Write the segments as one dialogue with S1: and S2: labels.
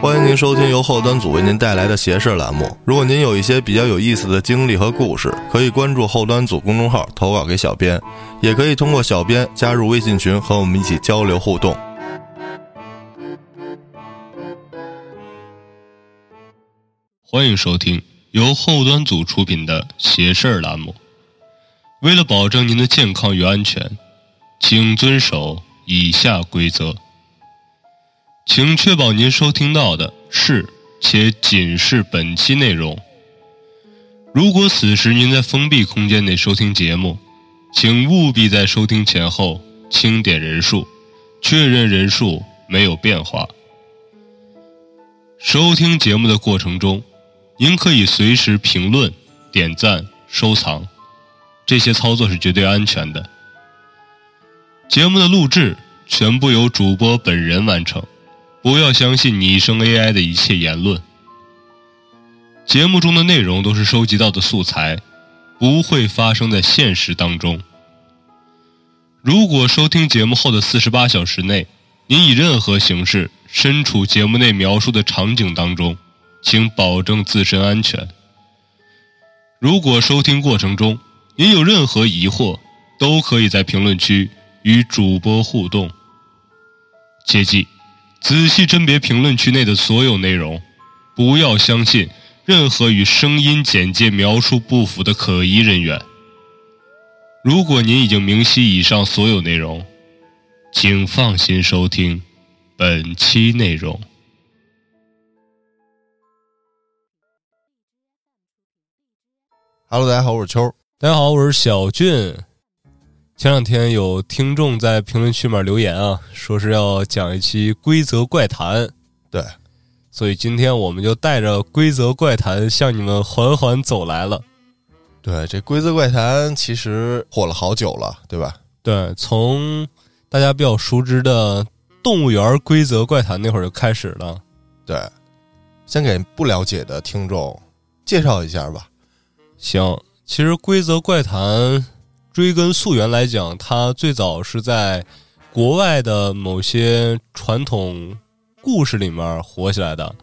S1: 欢迎您收听由后端组为您带来的邪事栏目。如果您有一些比较有意思的经历和故事，可以关注后端组公众号投稿给小编，也可以通过小编加入微信群和我们一起交流互动。
S2: 欢迎收听由后端组出品的邪事儿栏目。为了保证您的健康与安全，请遵守以下规则。请确保您收听到的是且仅是本期内容。如果此时您在封闭空间内收听节目，请务必在收听前后清点人数，确认人数没有变化。收听节目的过程中，您可以随时评论、点赞、收藏，这些操作是绝对安全的。节目的录制全部由主播本人完成。不要相信拟声 AI 的一切言论。节目中的内容都是收集到的素材，不会发生在现实当中。如果收听节目后的四十八小时内，您以任何形式身处节目内描述的场景当中，请保证自身安全。如果收听过程中您有任何疑惑，都可以在评论区与主播互动。切记。仔细甄别评论区内的所有内容，不要相信任何与声音简介描述不符的可疑人员。如果您已经明晰以上所有内容，请放心收听本期内容。
S1: Hello，大家好，我是秋。
S3: 大家好，我是小俊。前两天有听众在评论区里面留言啊，说是要讲一期规则怪谈，
S1: 对，
S3: 所以今天我们就带着规则怪谈向你们缓缓走来了。
S1: 对，这规则怪谈其实火了好久了，对吧？
S3: 对，从大家比较熟知的动物园规则怪谈那会儿就开始了。
S1: 对，先给不了解的听众介绍一下吧。
S3: 行，其实规则怪谈。追根溯源来讲，它最早是在国外的某些传统故事里面火起来的，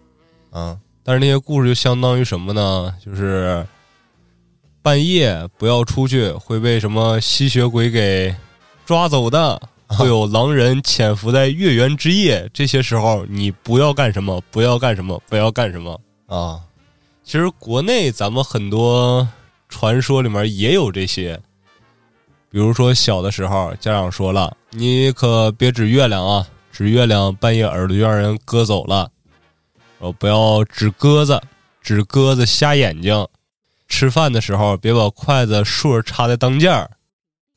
S1: 嗯，
S3: 但是那些故事就相当于什么呢？就是半夜不要出去，会被什么吸血鬼给抓走的，会有狼人潜伏在月圆之夜，这些时候你不要干什么，不要干什么，不要干什么
S1: 啊！
S3: 其实国内咱们很多传说里面也有这些。比如说，小的时候，家长说了：“你可别指月亮啊，指月亮半夜耳朵就让人割走了。”哦，不要指鸽子，指鸽子瞎眼睛。吃饭的时候，别把筷子竖着插在当间儿。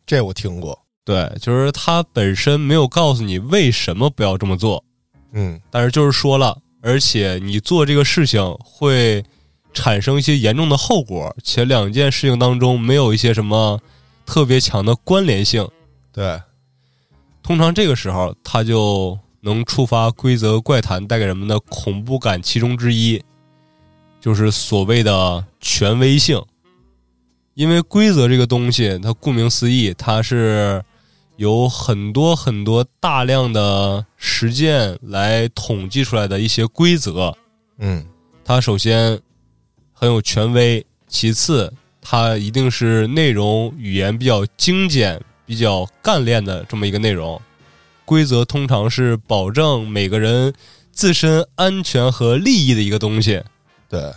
S1: 这我听过。
S3: 对，就是他本身没有告诉你为什么不要这么做。
S1: 嗯，
S3: 但是就是说了，而且你做这个事情会产生一些严重的后果，且两件事情当中没有一些什么。特别强的关联性，
S1: 对。
S3: 通常这个时候，它就能触发规则怪谈带给人们的恐怖感。其中之一，就是所谓的权威性。因为规则这个东西，它顾名思义，它是有很多很多大量的实践来统计出来的一些规则。
S1: 嗯，
S3: 它首先很有权威，其次。它一定是内容语言比较精简、比较干练的这么一个内容。规则通常是保证每个人自身安全和利益的一个东西。
S1: 对，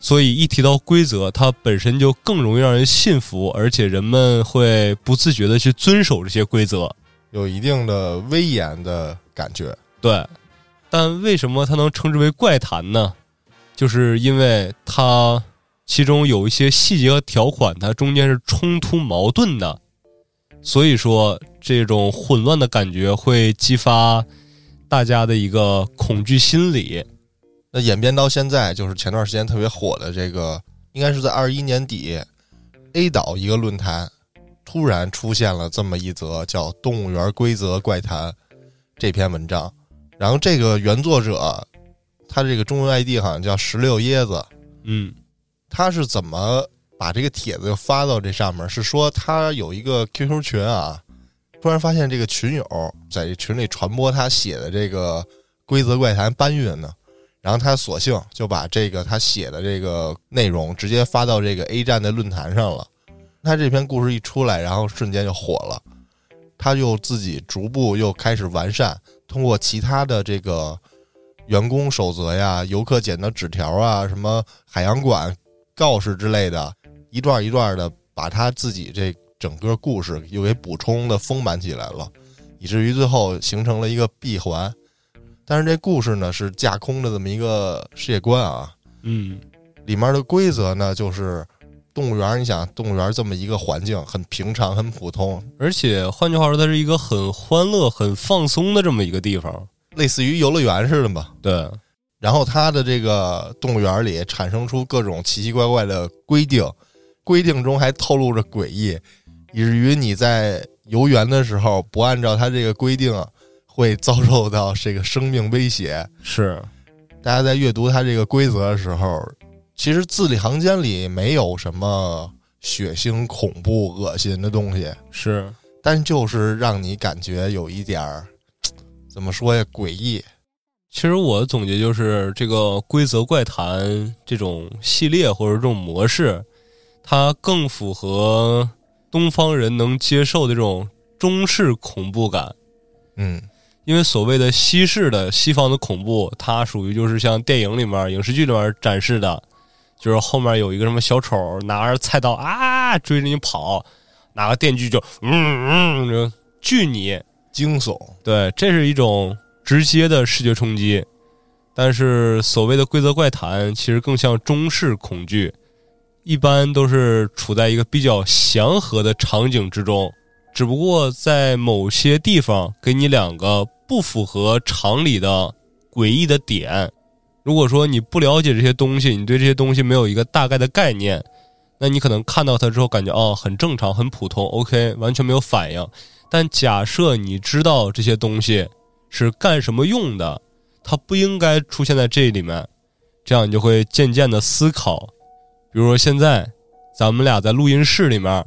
S3: 所以一提到规则，它本身就更容易让人信服，而且人们会不自觉的去遵守这些规则，
S1: 有一定的威严的感觉。
S3: 对，但为什么它能称之为怪谈呢？就是因为它。其中有一些细节和条款，它中间是冲突矛盾的，所以说这种混乱的感觉会激发大家的一个恐惧心理。
S1: 那演变到现在，就是前段时间特别火的这个，应该是在二一年底，A 岛一个论坛突然出现了这么一则叫《动物园规则怪谈》这篇文章，然后这个原作者他这个中文 ID 好像叫石榴椰子，
S3: 嗯。
S1: 他是怎么把这个帖子发到这上面？是说他有一个 QQ 群啊，突然发现这个群友在群里传播他写的这个规则怪谈搬运呢。然后他索性就把这个他写的这个内容直接发到这个 A 站的论坛上了。他这篇故事一出来，然后瞬间就火了。他又自己逐步又开始完善，通过其他的这个员工守则呀、游客捡的纸条啊、什么海洋馆告示之类的，一段一段的把他自己这整个故事又给补充的丰满起来了，以至于最后形成了一个闭环。但是这故事呢是架空的这么一个世界观啊，
S3: 嗯，
S1: 里面的规则呢就是动物园，你想动物园这么一个环境很平常、很普通，
S3: 而且换句话说，它是一个很欢乐、很放松的这么一个地方。
S1: 类似于游乐园似的吧。
S3: 对，
S1: 然后它的这个动物园里产生出各种奇奇怪怪的规定，规定中还透露着诡异，以至于你在游园的时候不按照它这个规定，会遭受到这个生命威胁。
S3: 是，
S1: 大家在阅读它这个规则的时候，其实字里行间里没有什么血腥、恐怖、恶心的东西，
S3: 是，
S1: 但就是让你感觉有一点儿，怎么说呀，诡异。
S3: 其实我总结就是，这个规则怪谈这种系列或者这种模式，它更符合东方人能接受的这种中式恐怖感。
S1: 嗯
S3: 因为所谓的西式的西方的恐怖，它属于就是像电影里面、影视剧里面展示的，就是后面有一个什么小丑拿着菜刀啊追着你跑，拿个电锯就嗯嗯就锯你，
S1: 惊悚。
S3: 对，这是一种直接的视觉冲击。但是所谓的规则怪谈，其实更像中式恐惧，一般都是处在一个比较祥和的场景之中，只不过在某些地方给你两个不符合常理的诡异的点。如果说你不了解这些东西，你对这些东西没有一个大概的概念，那你可能看到它之后感觉哦很正常很普通，OK 完全没有反应。但假设你知道这些东西是干什么用的，它不应该出现在这里面，这样你就会渐渐的思考。比如说现在咱们俩在录音室里面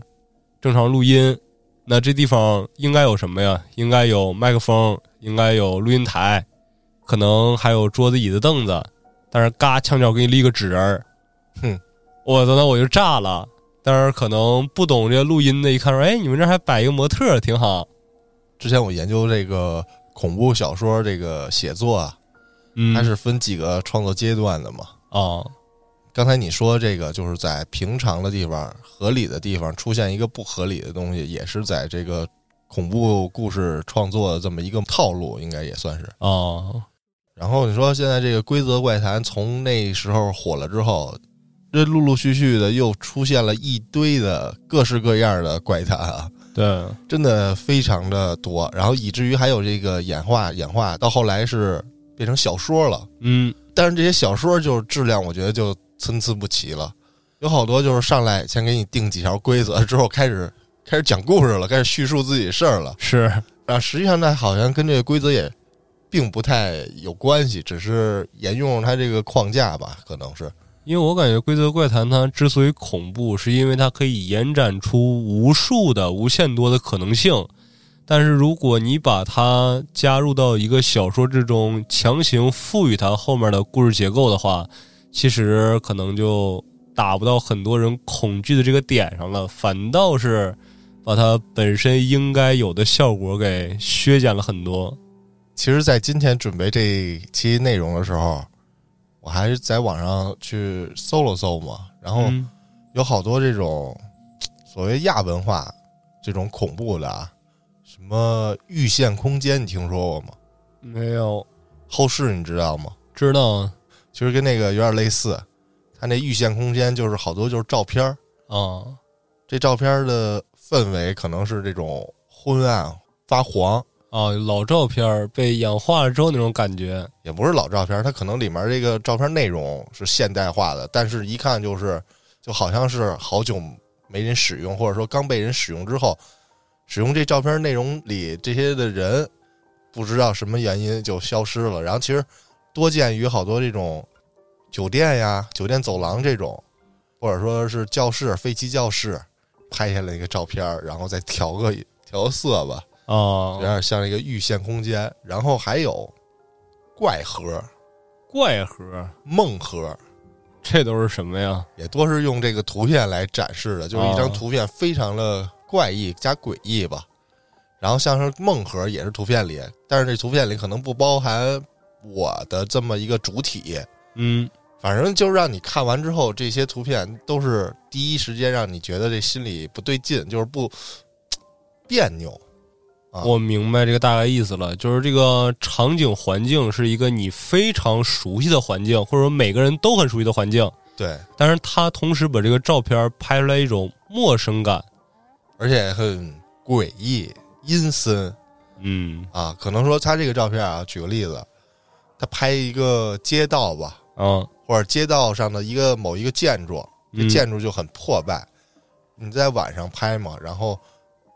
S3: 正常录音，那这地方应该有什么呀？应该有麦克风，应该有录音台，可能还有桌子、椅子、凳子。但是嘎墙角给你立个纸人儿，
S1: 哼，
S3: 我操，那我就炸了。但是可能不懂这个录音的，一看说，哎，你们这还摆一个模特，挺好。
S1: 之前我研究这个恐怖小说这个写作啊，
S3: 嗯，
S1: 它是分几个创作阶段的嘛。
S3: 啊，
S1: 刚才你说这个，就是在平常的地方、合理的地方出现一个不合理的东西，也是在这个恐怖故事创作的这么一个套路，应该也算是。
S3: 哦，
S1: 然后你说现在这个规则怪谈从那时候火了之后，这陆陆续续的又出现了一堆的各式各样的怪谈啊，
S3: 对，
S1: 真的非常的多。然后以至于还有这个演化，演化到后来是变成小说了。
S3: 嗯，
S1: 但是这些小说就是质量，我觉得就参差不齐了。有好多就是上来先给你定几条规则，之后开始开始讲故事了，开始叙述自己事儿了。
S3: 是，
S1: 啊，实际上呢，好像跟这个规则也并不太有关系，只是沿用它这个框架吧，可能是。
S3: 因为我感觉《规则怪谈》它之所以恐怖，是因为它可以延展出无数的、无限多的可能性。但是如果你把它加入到一个小说之中，强行赋予它后面的故事结构的话，其实可能就达不到很多人恐惧的这个点上了，反倒是把它本身应该有的效果给削减了很多。
S1: 其实，在今天准备这期内容的时候，我还是在网上去搜了搜嘛，然后
S3: 嗯。
S1: 有好多这种所谓亚文化这种恐怖的啊，什么预线空间，你听说过吗？
S3: 没有。
S1: 后世你知道吗？
S3: 知道
S1: 其实跟那个有点类似，它那预线空间就是好多就是照片儿。
S3: 啊。
S1: 这照片的氛围可能是这种昏暗发黄，
S3: 啊，老照片被氧化了之后那种感觉。
S1: 也不是老照片，它可能里面这个照片内容是现代化的，但是一看就是就好像是好久没人使用，或者说刚被人使用之后，使用这照片内容里这些的人不知道什么原因就消失了。然后其实多见于好多这种酒店呀、酒店走廊这种，或者说是教室、废弃教室拍下来一个照片，然后再调个调个色吧。
S3: 啊
S1: 有点像一个预线空间。然后还有怪盒、
S4: 怪盒，
S1: 梦盒，
S4: 这都是什么呀？
S1: 也多是用这个图片来展示的，就是一张
S4: 哦
S1: 图片非常的怪异加诡异吧。然后像是梦盒也是图片里，但是这图片里可能不包含我的这么一个主体，
S4: 嗯，
S1: 反正就是让你看完之后，这些图片都是第一时间让你觉得这心里不对劲，就是不别扭。啊
S4: 我明白这个大概意思了，就是这个场景环境是一个你非常熟悉的环境，或者说每个人都很熟悉的环境，
S1: 对，
S4: 但是他同时把这个照片拍出来一种陌生感。
S1: 而且很诡异、阴森
S4: 嗯
S1: 啊。可能说他这个照片啊，举个例子，他拍一个街道吧，
S4: 嗯，
S1: 或者街道上的一个某一个建筑，这
S4: 嗯
S1: 建筑就很破败。你在晚上拍嘛，然后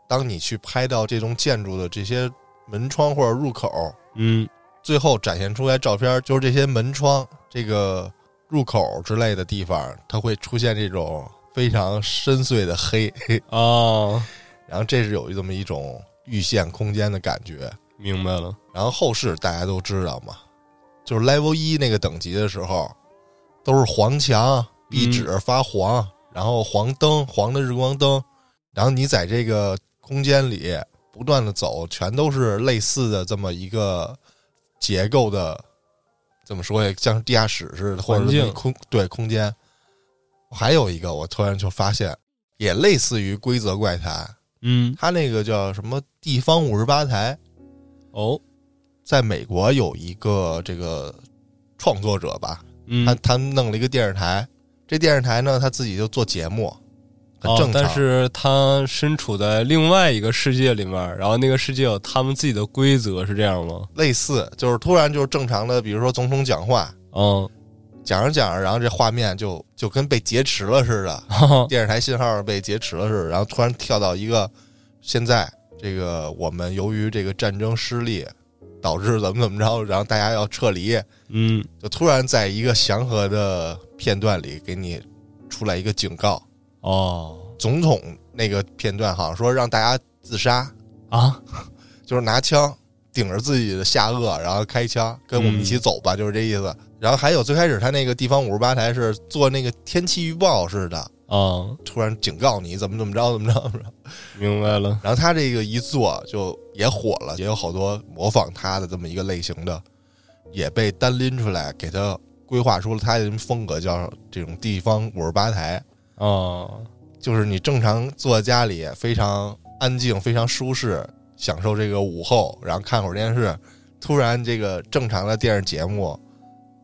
S1: 当你去拍到这栋建筑的这些门窗或者入口，
S4: 嗯。
S1: 最后展现出来照片，就是这些门窗、这个入口之类的地方，它会出现这种非常深邃的黑，
S4: 啊，
S1: 然后这是有这么一种预现空间的感觉。
S4: 明白了。
S1: 然后后世大家都知道嘛，就是 Level 一那个等级的时候，都是黄墙、壁纸发黄，然后黄灯、黄的日光灯，然后你在这个空间里不断的走，全都是类似的这么一个结构的，怎么说呀？像地下室似的，或者
S4: 环境
S1: 是空对空间。还有一个，我突然就发现，也类似于规则怪谈，
S4: 嗯，
S1: 他那个叫什么地方五十八台。
S4: 哦，
S1: 在美国有一个这个创作者吧，
S4: 嗯，
S1: 他他弄了一个电视台，这电视台呢他自己就做节目，很正
S4: 哦，
S1: 常。
S4: 但是他身处在另外一个世界里面，然后那个世界有他们自己的规则，是这样吗？
S1: 类似就是突然就是正常的，比如说总统讲话，
S4: 嗯，
S1: 讲着讲着，然后这画面就就跟被劫持了似的，电视台信号被劫持了似的，然后突然跳到一个现在这个我们由于这个战争失利导致怎么怎么着，然后大家要撤离，
S4: 嗯，
S1: 就突然在一个祥和的片段里给你出来一个警告。
S4: 哦，
S1: 总统那个片段好像说让大家自杀，
S4: 啊，
S1: 就是拿枪顶着自己的下颚，然后开枪，跟我们一起走吧，就是这意思。然后还有最开始他那个地方五十八台是做那个天气预报似的，
S4: 啊，
S1: 突然警告你怎么怎么着怎么着怎么着。
S4: 明白了，
S1: 然后他这个一做就也火了，也有好多模仿他的这么一个类型的，也被单拎出来给他规划出了他的什么风格，叫这种地方五十八台。
S4: 啊，
S1: 就是你正常坐在家里非常安静、非常舒适，享受这个午后，然后看会儿电视，突然这个正常的电视节目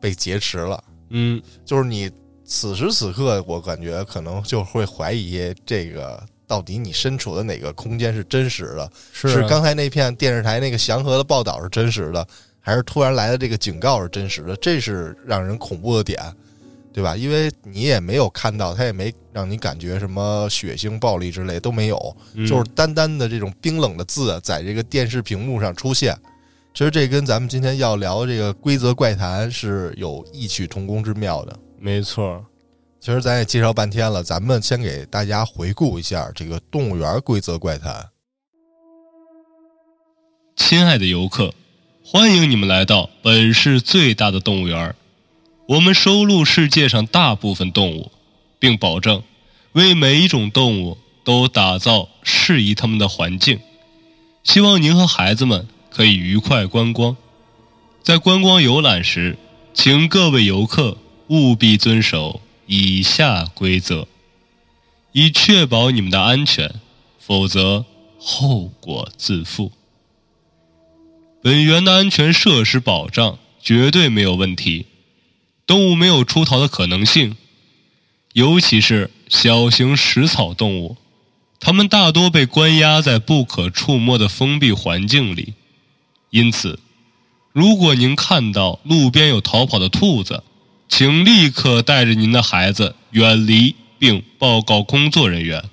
S1: 被劫持了，
S4: 嗯，
S1: 就是你此时此刻，我感觉可能就会怀疑这个到底你身处的哪个空间是真实的，
S4: 是啊。
S1: 是刚才那片电视台那个祥和的报道是真实的，还是突然来的这个警告是真实的？这是让人恐怖的点，对吧？因为你也没有看到，他也没让你感觉什么血腥、暴力之类都没有，
S4: 嗯
S1: 就是单单的这种冰冷的字在这个电视屏幕上出现。其实这跟咱们今天要聊这个规则怪谈是有异曲同工之妙的。
S4: 没错，
S1: 其实咱也介绍半天了，咱们先给大家回顾一下这个动物园规则怪谈。
S3: 亲爱的游客，欢迎你们来到本市最大的动物园。我们收录世界上大部分动物，并保证为每一种动物都打造适宜它们的环境。希望您和孩子们可以愉快观光。在观光游览时，请各位游客务必遵守以下规则，以确保你们的安全，否则后果自负。本园的安全设施保障绝对没有问题，动物没有出逃的可能性，尤其是小型食草动物，它们大多被关押在不可触摸的封闭环境里。因此，如果您看到路边有逃跑的兔子，请立刻带着您的孩子远离，并报告工作人员。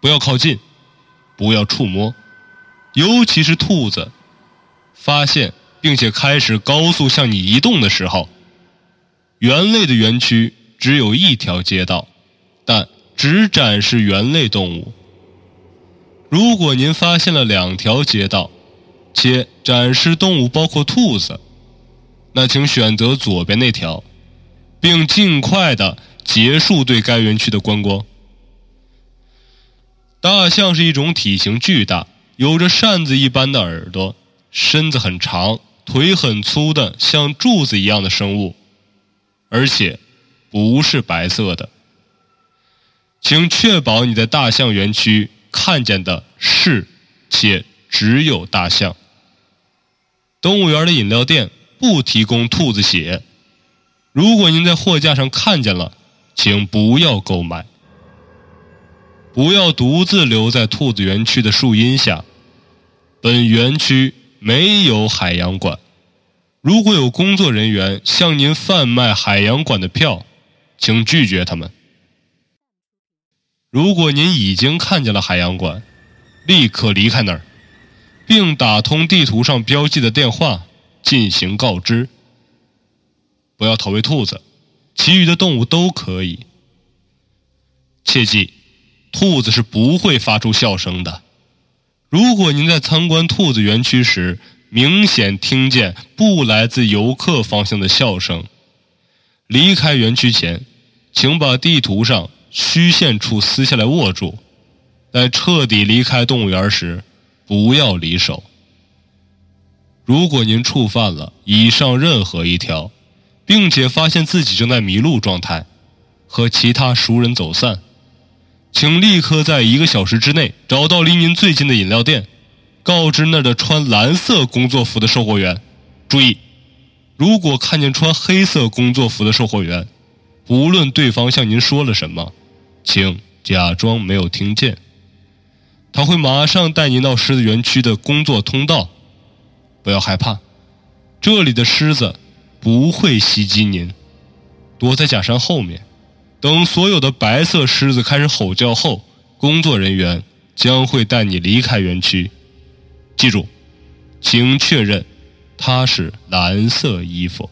S3: 不要靠近，不要触摸，尤其是兔子。发现并且开始高速向你移动的时候，猿类的园区只有一条街道，但只展示猿类动物。如果您发现了两条街道，且展示动物包括兔子，那请选择左边那条，并尽快的结束对该园区的观光。大象是一种体型巨大、有着扇子一般的耳朵、身子很长、腿很粗的像柱子一样的生物，而且不是白色的。请确保你在大象园区看见的是且只有大象。动物园的饮料店不提供兔子血。如果您在货架上看见了，请不要购买。不要独自留在兔子园区的树荫下。本园区没有海洋馆。如果有工作人员向您贩卖海洋馆的票，请拒绝他们。如果您已经看见了海洋馆，立刻离开那儿。并打通地图上标记的电话进行告知。不要投喂兔子，其余的动物都可以。切记，兔子是不会发出笑声的。如果您在参观兔子园区时明显听见不来自游客方向的笑声，离开园区前，请把地图上虚线处撕下来握住。在彻底离开动物园时。不要离手。如果您触犯了以上任何一条，并且发现自己正在迷路状态，和其他熟人走散，请立刻在一个小时之内找到离您最近的饮料店，告知那儿的穿蓝色工作服的售货员。注意，如果看见穿黑色工作服的售货员，无论对方向您说了什么，请假装没有听见。他会马上带您到狮子园区的工作通道，不要害怕，这里的狮子不会袭击您。躲在假山后面，等所有的白色狮子开始吼叫后，工作人员将会带你离开园区。记住，请确认他是蓝色衣服。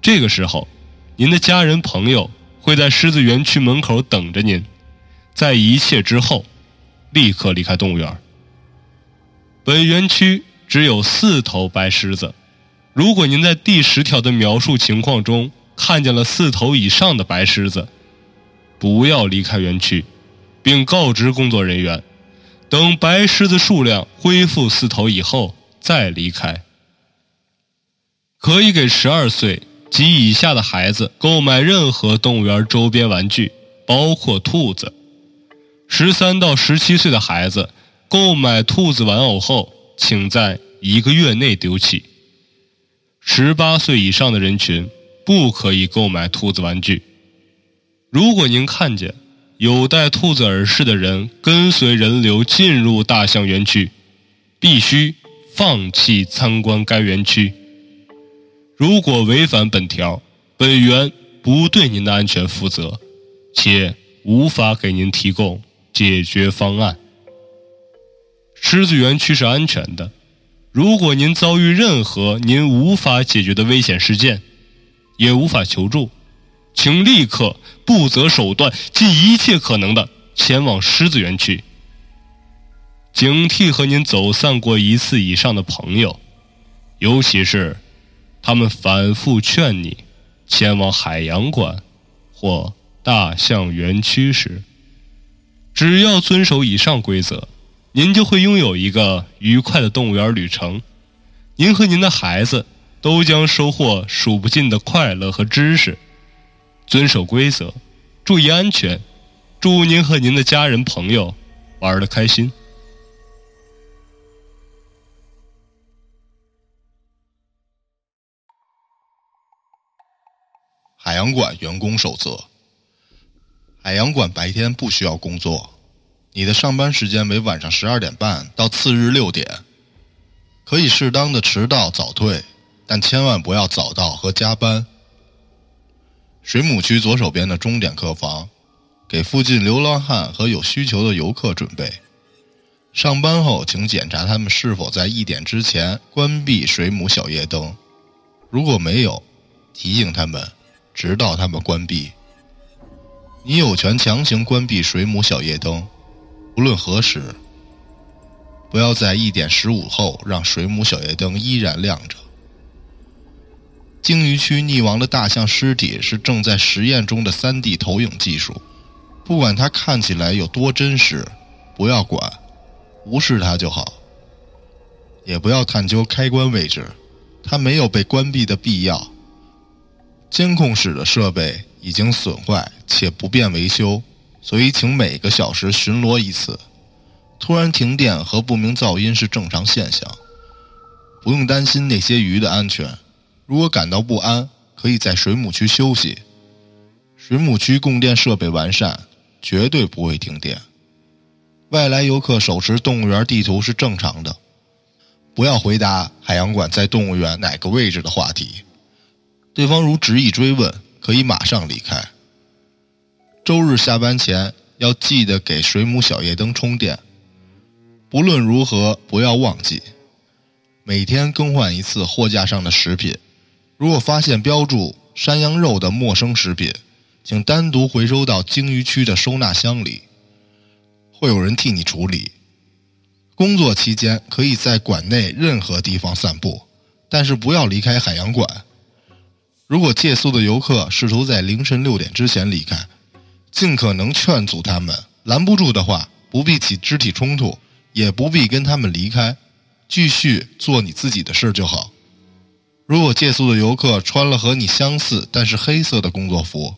S3: 这个时候，您的家人朋友会在狮子园区门口等着您。在一切之后。立刻离开动物园。本园区只有四头白狮子。如果您在第十条的描述情况中看见了四头以上的白狮子，不要离开园区，并告知工作人员，等白狮子数量恢复四头以后再离开。可以给十二岁及以下的孩子购买任何动物园周边玩具，包括兔子。十三到十七岁的孩子购买兔子玩偶后，请在一个月内丢弃。十八岁以上的人群不可以购买兔子玩具。如果您看见有戴兔子耳饰的人跟随人流进入大象园区，必须放弃参观该园区。如果违反本条，本园不对您的安全负责，且无法给您提供。解决方案。狮子园区是安全的。如果您遭遇任何您无法解决的危险事件，也无法求助，请立刻不择手段，尽一切可能的前往狮子园区。警惕和您走散过一次以上的朋友，尤其是他们反复劝你前往海洋馆或大象园区时。只要遵守以上规则，您就会拥有一个愉快的动物园旅程。您和您的孩子都将收获数不尽的快乐和知识。遵守规则，注意安全。祝您和您的家人朋友玩的开心。
S1: 海洋馆员工守则。海洋馆白天不需要工作，你的上班时间为晚上十二点半到次日六点，可以适当的迟到早退，但千万不要早到和加班。水母区左手边的钟点客房，给附近流浪汉和有需求的游客准备。上班后，请检查他们是否在一点之前关闭水母小夜灯，如果没有，提醒他们，直到他们关闭。你有权强行关闭水母小夜灯，无论何时。不要在一点十五后让水母小夜灯依然亮着。鲸鱼区溺亡的大象尸体是正在实验中的 3D 投影技术，不管它看起来有多真实，不要管，无视它就好。也不要探究开关位置，它没有被关闭的必要。监控室的设备已经损坏且不便维修，所以请每个小时巡逻一次。突然停电和不明噪音是正常现象，不用担心那些鱼的安全。如果感到不安，可以在水母区休息。水母区供电设备完善，绝对不会停电。外来游客手持动物园地图是正常的。不要回答海洋馆在动物园哪个位置的话题。对方如执意追问，可以马上离开。周日下班前要记得给水母小夜灯充电。不论如何，不要忘记每天更换一次货架上的食品。如果发现标注山羊肉的陌生食品，请单独回收到鲸鱼区的收纳箱里，会有人替你处理。工作期间可以在馆内任何地方散步，但是不要离开海洋馆。如果借宿的游客试图在凌晨六点之前离开，尽可能劝阻他们。拦不住的话，不必起肢体冲突，也不必跟他们离开，继续做你自己的事就好。如果借宿的游客穿了和你相似但是黑色的工作服，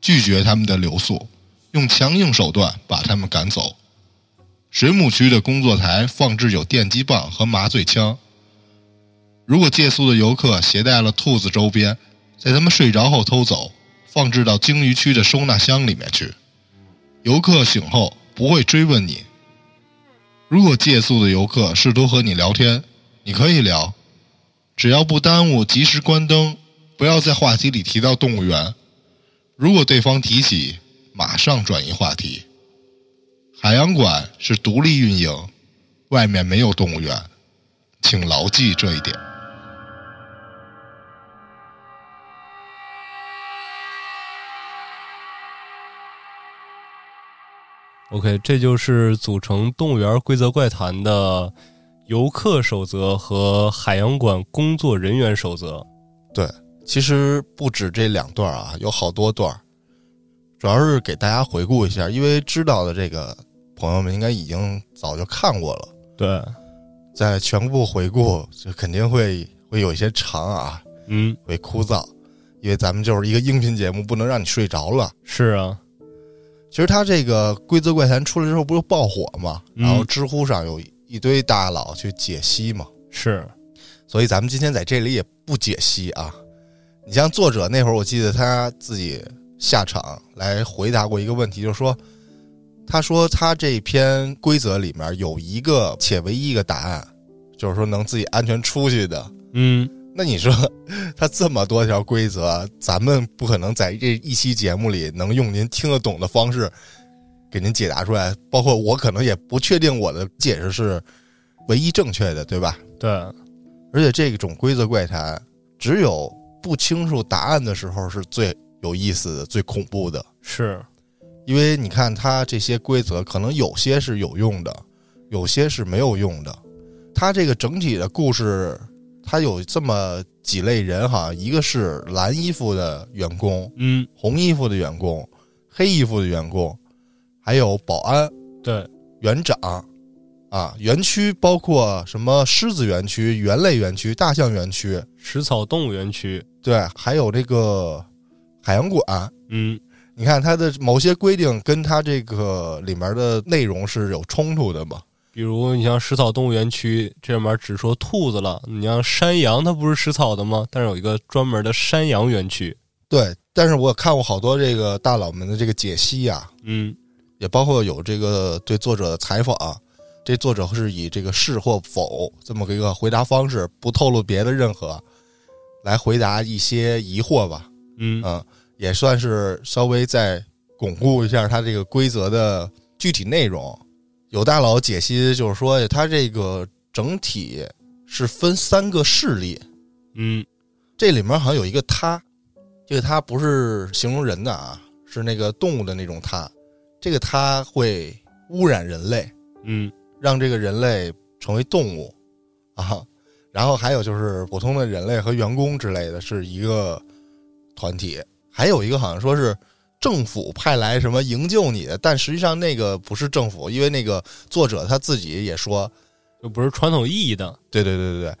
S1: 拒绝他们的留宿，用强硬手段把他们赶走。水母区的工作台放置有电击棒和麻醉枪。如果借宿的游客携带了兔子周边，在他们睡着后偷走，放置到鲸鱼区的收纳箱里面去。游客醒后不会追问你。如果借宿的游客试图和你聊天，你可以聊。只要不耽误及时关灯，不要在话题里提到动物园。如果对方提起，马上转移话题。海洋馆是独立运营，外面没有动物园，请牢记这一点。
S4: OK，这就是组成动物园规则怪谈的。游客守则和海洋馆工作人员守则，
S1: 对，其实不止这两段啊，有好多段主要是给大家回顾一下，因为知道的这个朋友们应该已经早就看过了。
S4: 对，
S1: 在全部回顾就肯定会会有一些长啊，
S4: 嗯，
S1: 会枯燥，因为咱们就是一个音频节目，不能让你睡着了。
S4: 是啊，
S1: 其实他这个规则怪谈出来之后不是爆火嘛，然后知乎上有。一堆大佬去解析嘛，
S4: 是，
S1: 所以咱们今天在这里也不解析啊。你像作者那会儿，我记得他自己下场来回答过一个问题，就是说，他说他这篇规则里面有一个且唯一一个答案，就是说能自己安全出去的。
S4: 嗯，
S1: 那你说他这么多条规则，咱们不可能在这一期节目里能用您听得懂的方式。给您解答出来，包括我可能也不确定我的解释是唯一正确的，对吧？
S4: 对。
S1: 而且这种规则怪谈，只有不清楚答案的时候是最有意思的、最恐怖的。
S4: 是，
S1: 因为你看它这些规则，可能有些是有用的，有些是没有用的。它这个整体的故事，它有这么几类人哈，一个是蓝衣服的员工，
S4: 嗯，
S1: 红衣服的员工，黑衣服的员工。还有保安，
S4: 对
S1: 园长，啊，园区包括什么狮子园区、猿类园区、大象园区、
S4: 食草动物园区，
S1: 对，还有这个海洋馆。
S4: 嗯，
S1: 你看它的某些规定跟它这个里面的内容是有冲突的嘛？
S4: 比如你像食草动物园区这里面只说兔子了，你像山羊，它不是食草的吗？但是有一个专门的山羊园区。
S1: 对，但是我看过好多这个大佬们的这个解析呀，
S4: 嗯。
S1: 也包括有这个对作者的采访，这作者是以这个是或否这么一个回答方式，不透露别的任何，来回答一些疑惑吧。
S4: 嗯
S1: 嗯，也算是稍微再巩固一下他这个规则的具体内容。有大佬解析就是说，他这个整体是分三个势力。
S4: 嗯，
S1: 这里面好像有一个他，这个他不是形容人的啊，是那个动物的那种他。这个它会污染人类，
S4: 嗯，
S1: 让这个人类成为动物，啊，然后还有就是普通的人类和员工之类的，是一个团体。还有一个好像说是政府派来什么营救你的，但实际上那个不是政府，因为那个作者他自己也说，
S3: 就不是传统意义的。
S1: 对对对对对，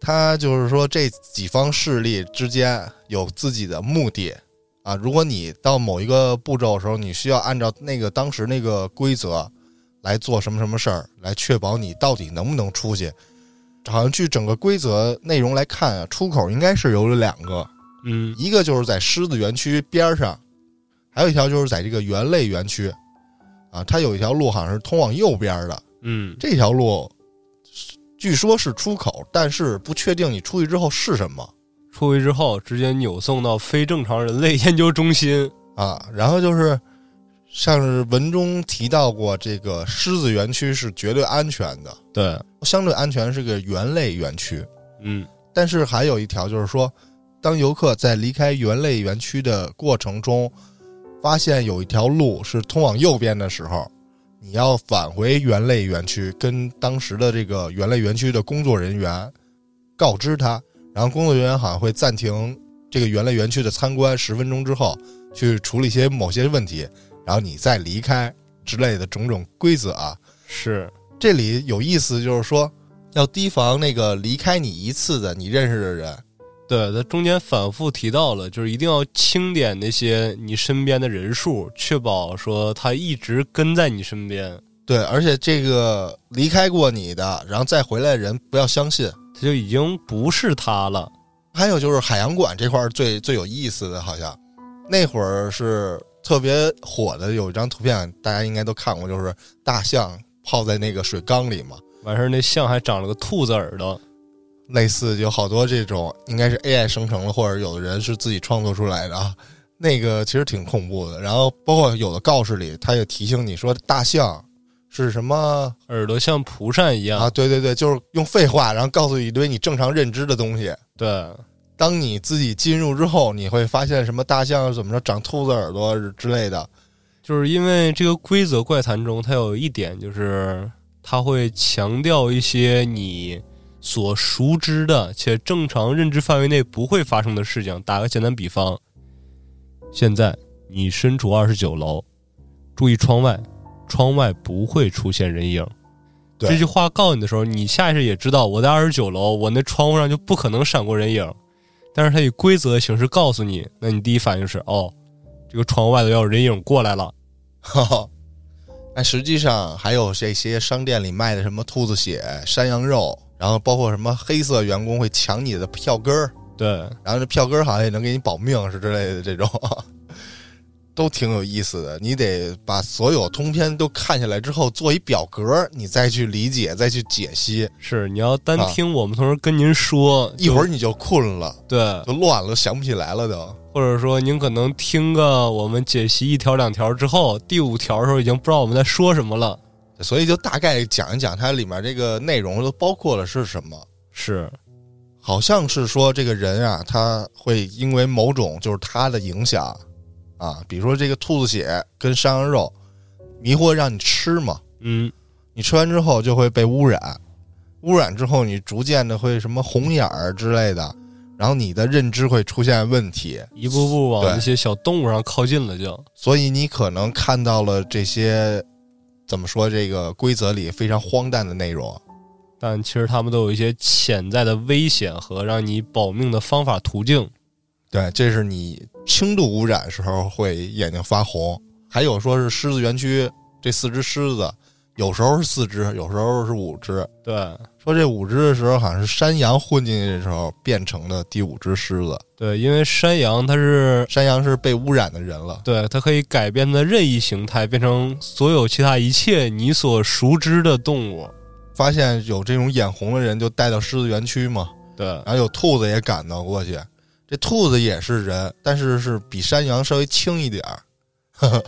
S1: 他就是说这几方势力之间有自己的目的啊。如果你到某一个步骤的时候，你需要按照那个当时那个规则来做什么什么事儿，来确保你到底能不能出去。好像据整个规则内容来看啊，出口应该是有两个，
S3: 嗯，
S1: 一个就是在狮子园区边上，还有一条就是在这个猿类园区。啊，它有一条路好像是通往右边的，
S3: 嗯，
S1: 这条路据说是出口，但是不确定你出去之后是什么
S3: 出去之后直接扭送到非正常人类研究中心。
S1: 啊。然后就是像是文中提到过，这个狮子园区是绝对安全的，
S3: 对，
S1: 相对安全是个猿类园区。
S3: 嗯，
S1: 但是还有一条就是说，当游客在离开猿类园区的过程中，发现有一条路是通往右边的时候，你要返回猿类园区，跟当时的这个猿类园区的工作人员告知他，然后工作人员好像会暂停这个园来园去的参观十分钟之后，去处理一些某些问题，然后你再离开之类的种种规则啊。
S3: 是，
S1: 这里有意思，就是说要提防那个离开你一次的你认识的人。
S3: 对，他中间反复提到了，就是一定要清点那些你身边的人数，确保说他一直跟在你身边，
S1: 对，而且这个离开过你的，然后再回来的人不要相信。
S3: 他就已经不是他了。
S1: 还有就是海洋馆这块儿最最有意思的，好像那会儿是特别火的，有一张图片大家应该都看过，就是大象泡在那个水缸里嘛，
S3: 完事儿那象还长了个兔子耳朵。
S1: 类似有好多这种应该是 AI 生成了，或者有的人是自己创作出来的啊。那个其实挺恐怖的。然后包括有的告示里，他也提醒你说大象是什么
S3: 耳朵像蒲扇一样。
S1: 啊？对对对，就是用废话，然后告诉你一堆你正常认知的东西。
S3: 对，
S1: 当你自己进入之后，你会发现什么大象怎么着长兔子耳朵之类的。
S3: 就是因为这个规则怪谈中，它有一点就是它会强调一些你所熟知的且正常认知范围内不会发生的事情。打个简单比方，现在你身处二十九楼，注意窗外，窗外不会出现人影。这句话告诉你的时候，你下意识也知道我在二十九楼，我那窗户上就不可能闪过人影。但是它以规则的形式告诉你，那你第一反应是哦，这个窗户外头要有人影过来了。
S1: 哈哈，但实际上还有这些商店里卖的什么兔子血、山羊肉，然后包括什么黑色员工会抢你的票根儿，
S3: 对，
S1: 然后这票根儿好像也能给你保命是之类的这种，都挺有意思的。你得把所有通篇都看下来之后，做一表格，你再去理解，再去解析。
S3: 是你要单
S1: 啊
S3: 听我们同时跟您说，
S1: 一会儿你就困了，
S3: 对，
S1: 就乱了，想不起来了都。
S3: 或者说您可能听个我们解析一条两条之后，第五条的时候已经不知道我们在说什么了。
S1: 所以就大概讲一讲它里面这个内容都包括了是什么。
S3: 是，
S1: 好像是说这个人啊，他会因为某种就是他的影响啊，比如说这个兔子血跟山羊肉迷惑让你吃嘛，
S3: 嗯，
S1: 你吃完之后就会被污染，污染之后你逐渐的会什么红眼儿之类的，然后你的认知会出现问题，
S3: 一步步往
S1: 对
S3: 那些小动物上靠近了就，
S1: 所以你可能看到了这些怎么说这个规则里非常荒诞的内容。
S3: 但其实他们都有一些潜在的危险和让你保命的方法途径。
S1: 对，这是你轻度污染时候会眼睛发红，还有说是狮子园区这四只狮子，有时候是四只，有时候是五只。
S3: 对，
S1: 说这五只的时候，好像是山羊混进去的时候变成的第五只狮子。
S3: 对，因为山羊它是，
S1: 山羊是被污染的人了，
S3: 对，它可以改变的任意形态，变成所有其他一切你所熟知的动物。
S1: 发现有这种眼红的人就带到狮子园区嘛，
S3: 对，
S1: 然后有兔子也赶到过去。这兔子也是人，但是是比山羊稍微轻一点儿。呵呵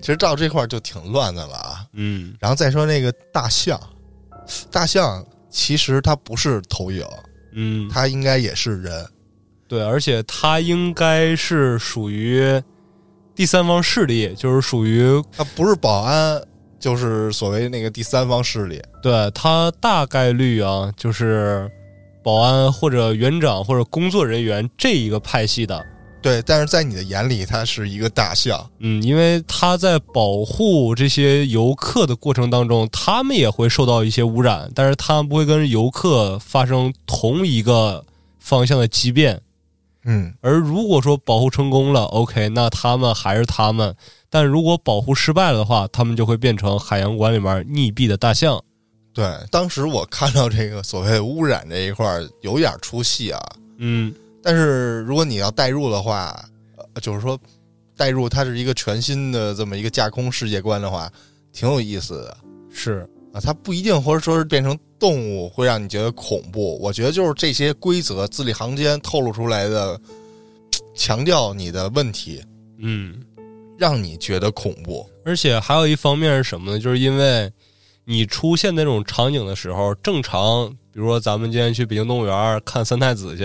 S1: 其实到这块儿就挺乱的了啊。
S3: 嗯，
S1: 然后再说那个大象，大象其实它不是投影，
S3: 嗯，
S1: 它应该也是人。
S3: 对，而且它应该是属于第三方势力，就是属于
S1: 它不是保安，就是所谓那个第三方势力。
S3: 对它大概率啊，就是保安或者园长或者工作人员这一个派系的。
S1: 对，但是在你的眼里，它是一个大象。
S3: 嗯，因为他在保护这些游客的过程当中，他们也会受到一些污染，但是他们不会跟游客发生同一个方向的畸变。
S1: 嗯，
S3: 而如果说保护成功了，OK，那他们还是他们；但如果保护失败了的话，他们就会变成海洋馆里面溺毙的大象。
S1: 对，当时我看到这个所谓污染这一块儿有点出戏啊。
S3: 嗯，
S1: 但是如果你要代入的话，呃，就是说代入它是一个全新的这么一个架空世界观的话，挺有意思的
S3: 是
S1: 啊。它不一定或者说是变成动物会让你觉得恐怖，我觉得就是这些规则字里行间透露出来的，强调你的问题，
S3: 嗯，
S1: 让你觉得恐怖。
S3: 而且还有一方面是什么呢？就是因为你出现那种场景的时候，正常，比如说咱们今天去北京动物园看三太子去，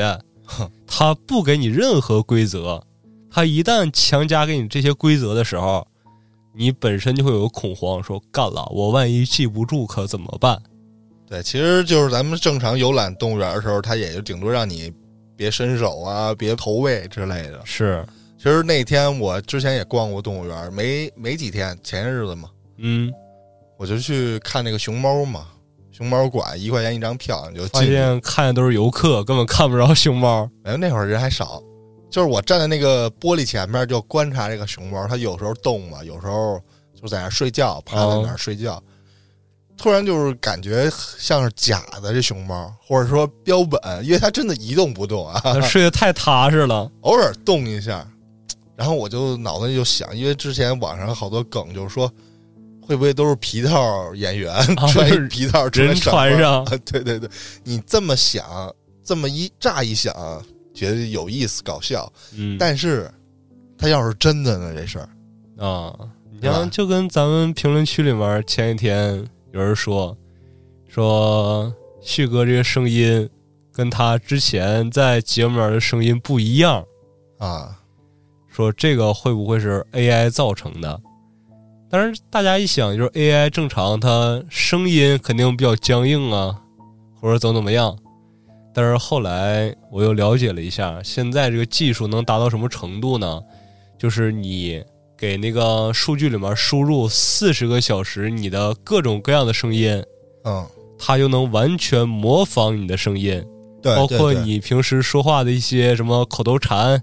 S3: 他不给你任何规则，他一旦强加给你这些规则的时候，你本身就会有恐慌，说干了，我万一记不住可怎么办？
S1: 对，其实就是咱们正常游览动物园的时候，他也就顶多让你别伸手啊，别投喂之类的。
S3: 是，
S1: 其实那天我之前也逛过动物园，没没几天，前些日子嘛，
S3: 嗯，
S1: 我就去看那个熊猫嘛，熊猫馆一块钱一张票，你就
S3: 发
S1: 进去。
S3: 现看的都是游客，根本看不着熊猫。
S1: 哎，那会儿人还少，就是我站在那个玻璃前面就观察这个熊猫，它有时候动嘛，有时候就在那儿睡觉，趴在那儿睡觉。突然就是感觉像是假的这熊猫，或者说标本，因为它真的一动不动啊，
S3: 睡得太踏实了。
S1: 偶尔动一下，然后我就脑子里就想，因为之前网上好多梗，就是说会不会都是皮套演员、穿一皮套出来
S3: 人
S1: 上班
S3: 穿上。
S1: 啊？对对对，你这么想，这么一乍一想，觉得有意思、搞笑，
S3: 嗯，
S1: 但是他要是真的呢？这事儿。
S3: 啊，你像就跟咱们评论区里面前一天有人说说旭哥这个声音跟他之前在节目里面的声音不一样，
S1: 啊，
S3: 说这个会不会是 AI 造成的？但是大家一想，就是 AI 正常，它声音肯定比较僵硬啊，或者怎么怎么样。但是后来我又了解了一下，现在这个技术能达到什么程度呢？就是你给那个数据里面输入四十个小时你的各种各样的声音，
S1: 嗯，
S3: 它就能完全模仿你的声音。
S1: 对，
S3: 包括你平时说话的一些什么口头禅、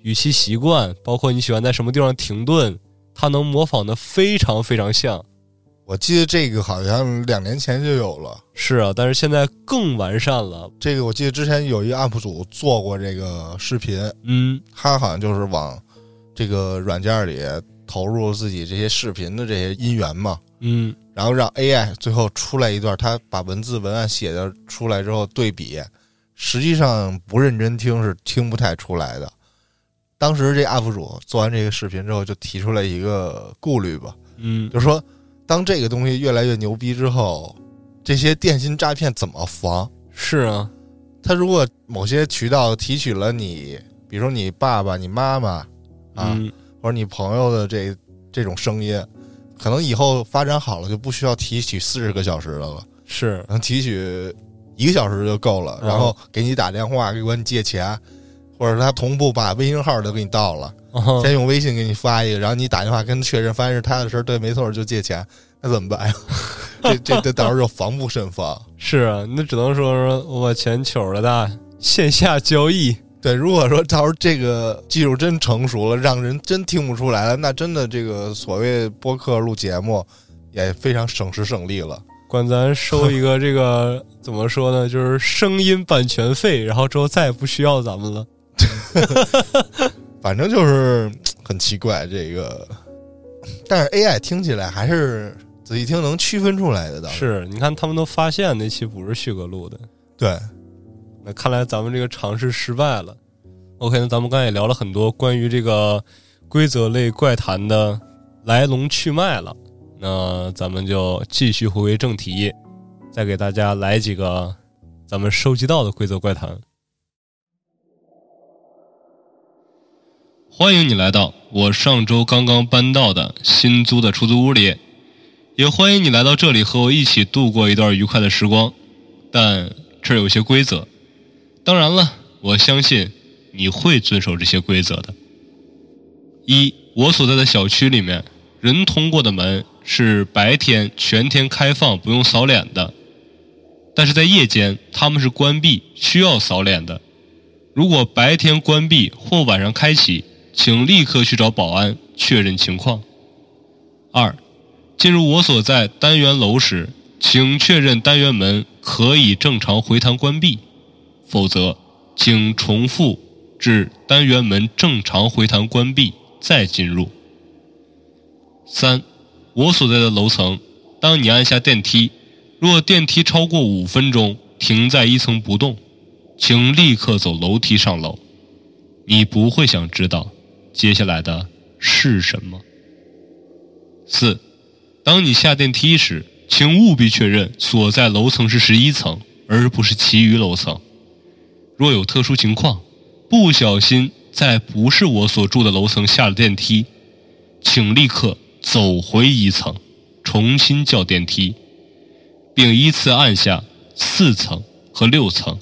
S3: 语气习惯，包括你喜欢在什么地方停顿，它能模仿的非常非常像。
S1: 我记得这个好像两年前就有了。
S3: 是啊，但是现在更完善了。
S1: 这个我记得之前有一个 UP 主做过这个视频，
S3: 嗯
S1: 他好像就是往这个软件里投入自己这些视频的这些音源嘛，
S3: 嗯
S1: 然后让 AI 最后出来一段，他把文字文案写的出来之后对比，实际上不认真听是听不太出来的。当时这 UP 主做完这个视频之后，就提出来一个顾虑吧，
S3: 嗯，
S1: 就是说，当这个东西越来越牛逼之后，这些电信诈骗怎么防？
S3: 是啊，
S1: 他如果某些渠道提取了你，比如说你爸爸、你妈妈啊，
S3: 嗯。
S1: 或者你朋友的这这种声音，可能以后发展好了就不需要提取四十个小时的了，
S3: 是。
S1: 能提取一个小时就够了，
S3: 嗯。
S1: 然后给你打电话，给管你借钱，或者他同步把微信号都给你盗了，
S3: 啊
S1: 先用微信给你发一个，然后你打电话跟他确认，发现是他的事儿，对，没错，就借钱，那怎么办呀？这这这到时候就防不胜防。
S3: 是啊，那只能说说我把钱取了的线下交易。
S1: 对，如果说到时候这个技术真成熟了，让人真听不出来了，那真的这个所谓播客录节目也非常省时省力了。
S3: 管咱收一个这个怎么说呢？就是声音版权费，然后之后再也不需要咱们了。
S1: 反正就是很奇怪这个，但是 AI 听起来还是仔细听能区分出来的，倒
S3: 是，你看他们都发现那期不是旭哥录的，
S1: 对，
S3: 那看来咱们这个尝试失败了。OK，那咱们刚才也聊了很多关于这个规则类怪谈的来龙去脉了，那咱们就继续回归正题，再给大家来几个咱们收集到的规则怪谈。
S5: 欢迎你来到我上周刚刚搬到的新租的出租屋里，也欢迎你来到这里和我一起度过一段愉快的时光。但这有些规则，
S3: 当然了，我相信你会遵守这些规则的。一，我所在的小区里面，人通过的门是白天全天开放，不用扫脸的；但是在夜间，他们是关闭，需要扫脸的。如果白天关闭或晚上开启，请立刻去找保安确认情况。二，进入我所在单元楼时，请确认单元门可以正常回弹关闭，否则，请重复至单元门正常回弹关闭再进入。三，我所在的楼层，当你按下电梯，若电梯超过五分钟停在一层不动，请立刻走楼梯上楼。你不会想知道接下来的是什么。四，当你下电梯时，请务必确认所在楼层是十一层，而不是其余楼层。若有特殊情况，不小心在不是我所住的楼层下了电梯，请立刻走回一层，重新叫电梯，并依次按下四层和六层，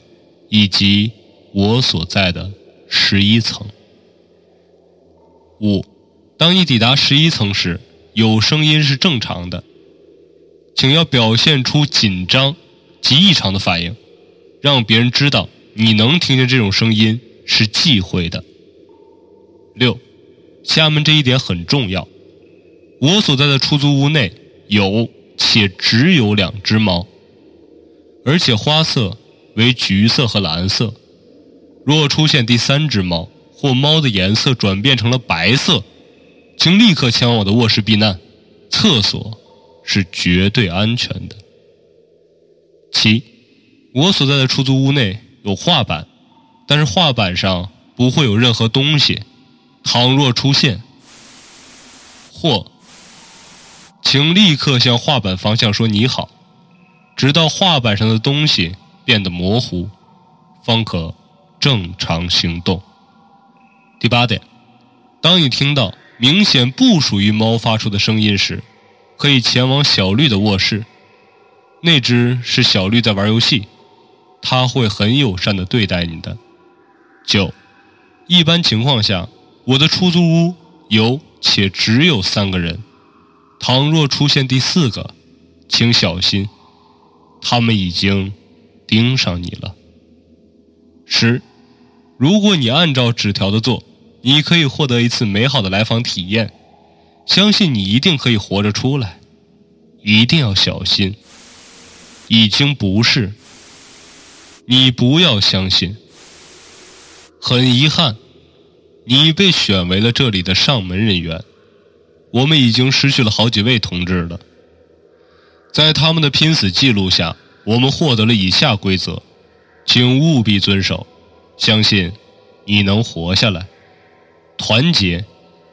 S3: 以及我所在的十一层。五，当你抵达十一层时。有声音是正常的，请要表现出紧张及异常的反应，让别人知道你能听见这种声音是忌讳的。六，下面这一点很重要，我所在的出租屋内有且只有两只猫，而且花色为橘色和蓝色。若出现第三只猫或猫的颜色转变成了白色。请立刻前往我的卧室避难，厕所是绝对安全的。七，我所在的出租屋内有画板，但是画板上不会有任何东西。倘若出现，或，请立刻向画板方向说你好，直到画板上的东西变得模糊，方可正常行动。第八点，当你听到。明显不属于猫发出的声音时，可以前往小绿的卧室。那只是小绿在玩游戏，它会很友善的对待你的。九，一般情况下，我的出租屋有且只有三个人。倘若出现第四个，请小心，他们已经盯上你了。十，如果你按照纸条的做。你可以获得一次美好的来访体验，相信你一定可以活着出来，一定要小心。已经不是，你不要相信。很遗憾，你被选为了这里的上门人员。我们已经失去了好几位同志了，在他们的拼死记录下，我们获得了以下规则，请务必遵守，相信你能活下来。团结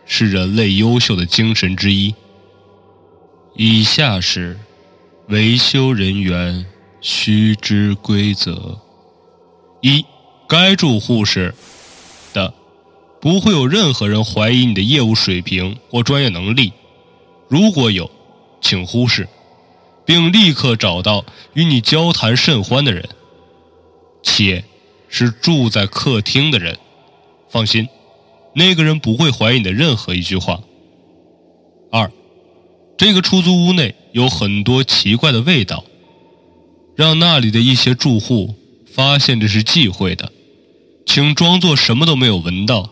S3: 是人类优秀的精神之一。以下是维修人员须知规则：一，该住户是的，不会有任何人怀疑你的业务水平或专业能力。如果有，请忽视，并立刻找到与你交谈甚欢的人，且是住在客厅的人。放心。那个人不会怀疑你的任何一句话。二，这个出租屋内有很多奇怪的味道，让那里的一些住户发现这是忌讳的，请装作什么都没有闻到。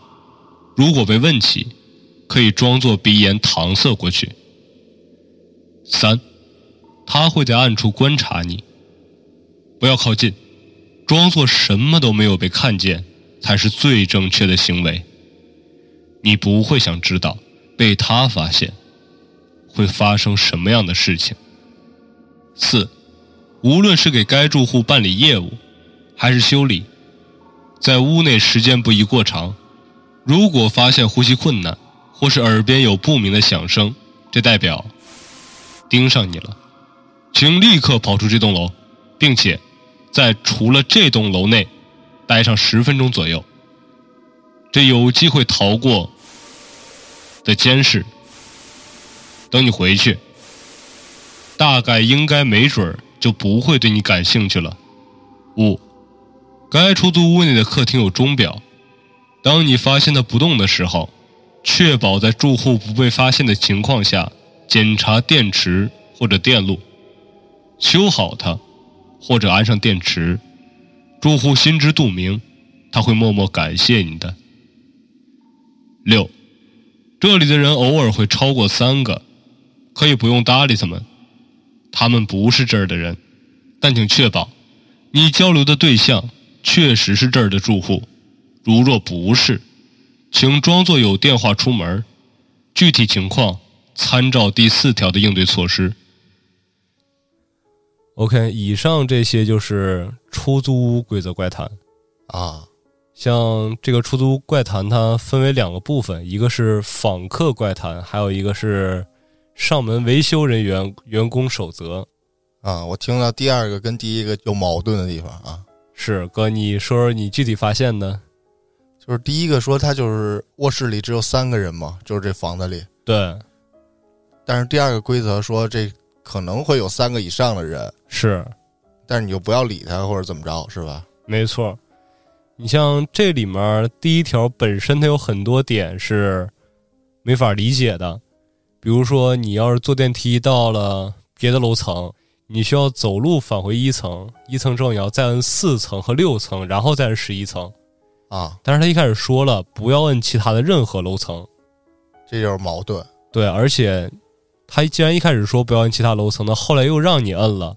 S3: 如果被问起，可以装作鼻炎搪塞过去。三，他会在暗处观察你，不要靠近，装作什么都没有被看见才是最正确的行为。你不会想知道被他发现会发生什么样的事情。四，无论是给该住户办理业务，还是修理，在屋内时间不宜过长。如果发现呼吸困难，或是耳边有不明的响声，这代表盯上你了，请立刻跑出这栋楼，并且在除了这栋楼内待上十分钟左右。这有机会逃过。的监视，等你回去，大概应该没准就不会对你感兴趣了。五，
S6: 该出租屋内的客厅有钟表，当你发现它不动的时候，确保在住户不被发现的情况下检查电池或者电路，修好它，或者安上电池。住户心知肚明，他会默默感谢你的。六，这里的人偶尔会超过三个，可以不用搭理他们，他们不是这儿的人，但请确保你交流的对象确实是这儿的住户。如若不是，请装作有电话出门，具体情况参照第四条的应对措施。
S3: OK，以上这些就是出租屋规则怪谈。
S1: 啊，
S3: 像这个出租怪谈，它分为两个部分，一个是访客怪谈，还有一个是上门维修人员员工守则。
S1: 啊，我听到第二个跟第一个有矛盾的地方啊，
S3: 是哥，你说说你具体发现的？
S1: 就是第一个说他就是卧室里只有三个人嘛，就是这房子里，
S3: 对，
S1: 但是第二个规则说这可能会有三个以上的人，
S3: 是
S1: 但是你就不要理他或者怎么着，是吧？
S3: 没错。你像这里面第一条本身它有很多点是没法理解的，比如说你要是坐电梯到了别的楼层，你需要走路返回一层，一层之后你要再摁四层和六层，然后再是十一层。
S1: 啊，
S3: 但是他一开始说了不要摁其他的任何楼层，
S1: 这就是矛盾。
S3: 对，而且他既然一开始说不要摁其他楼层，那后来又让你摁了，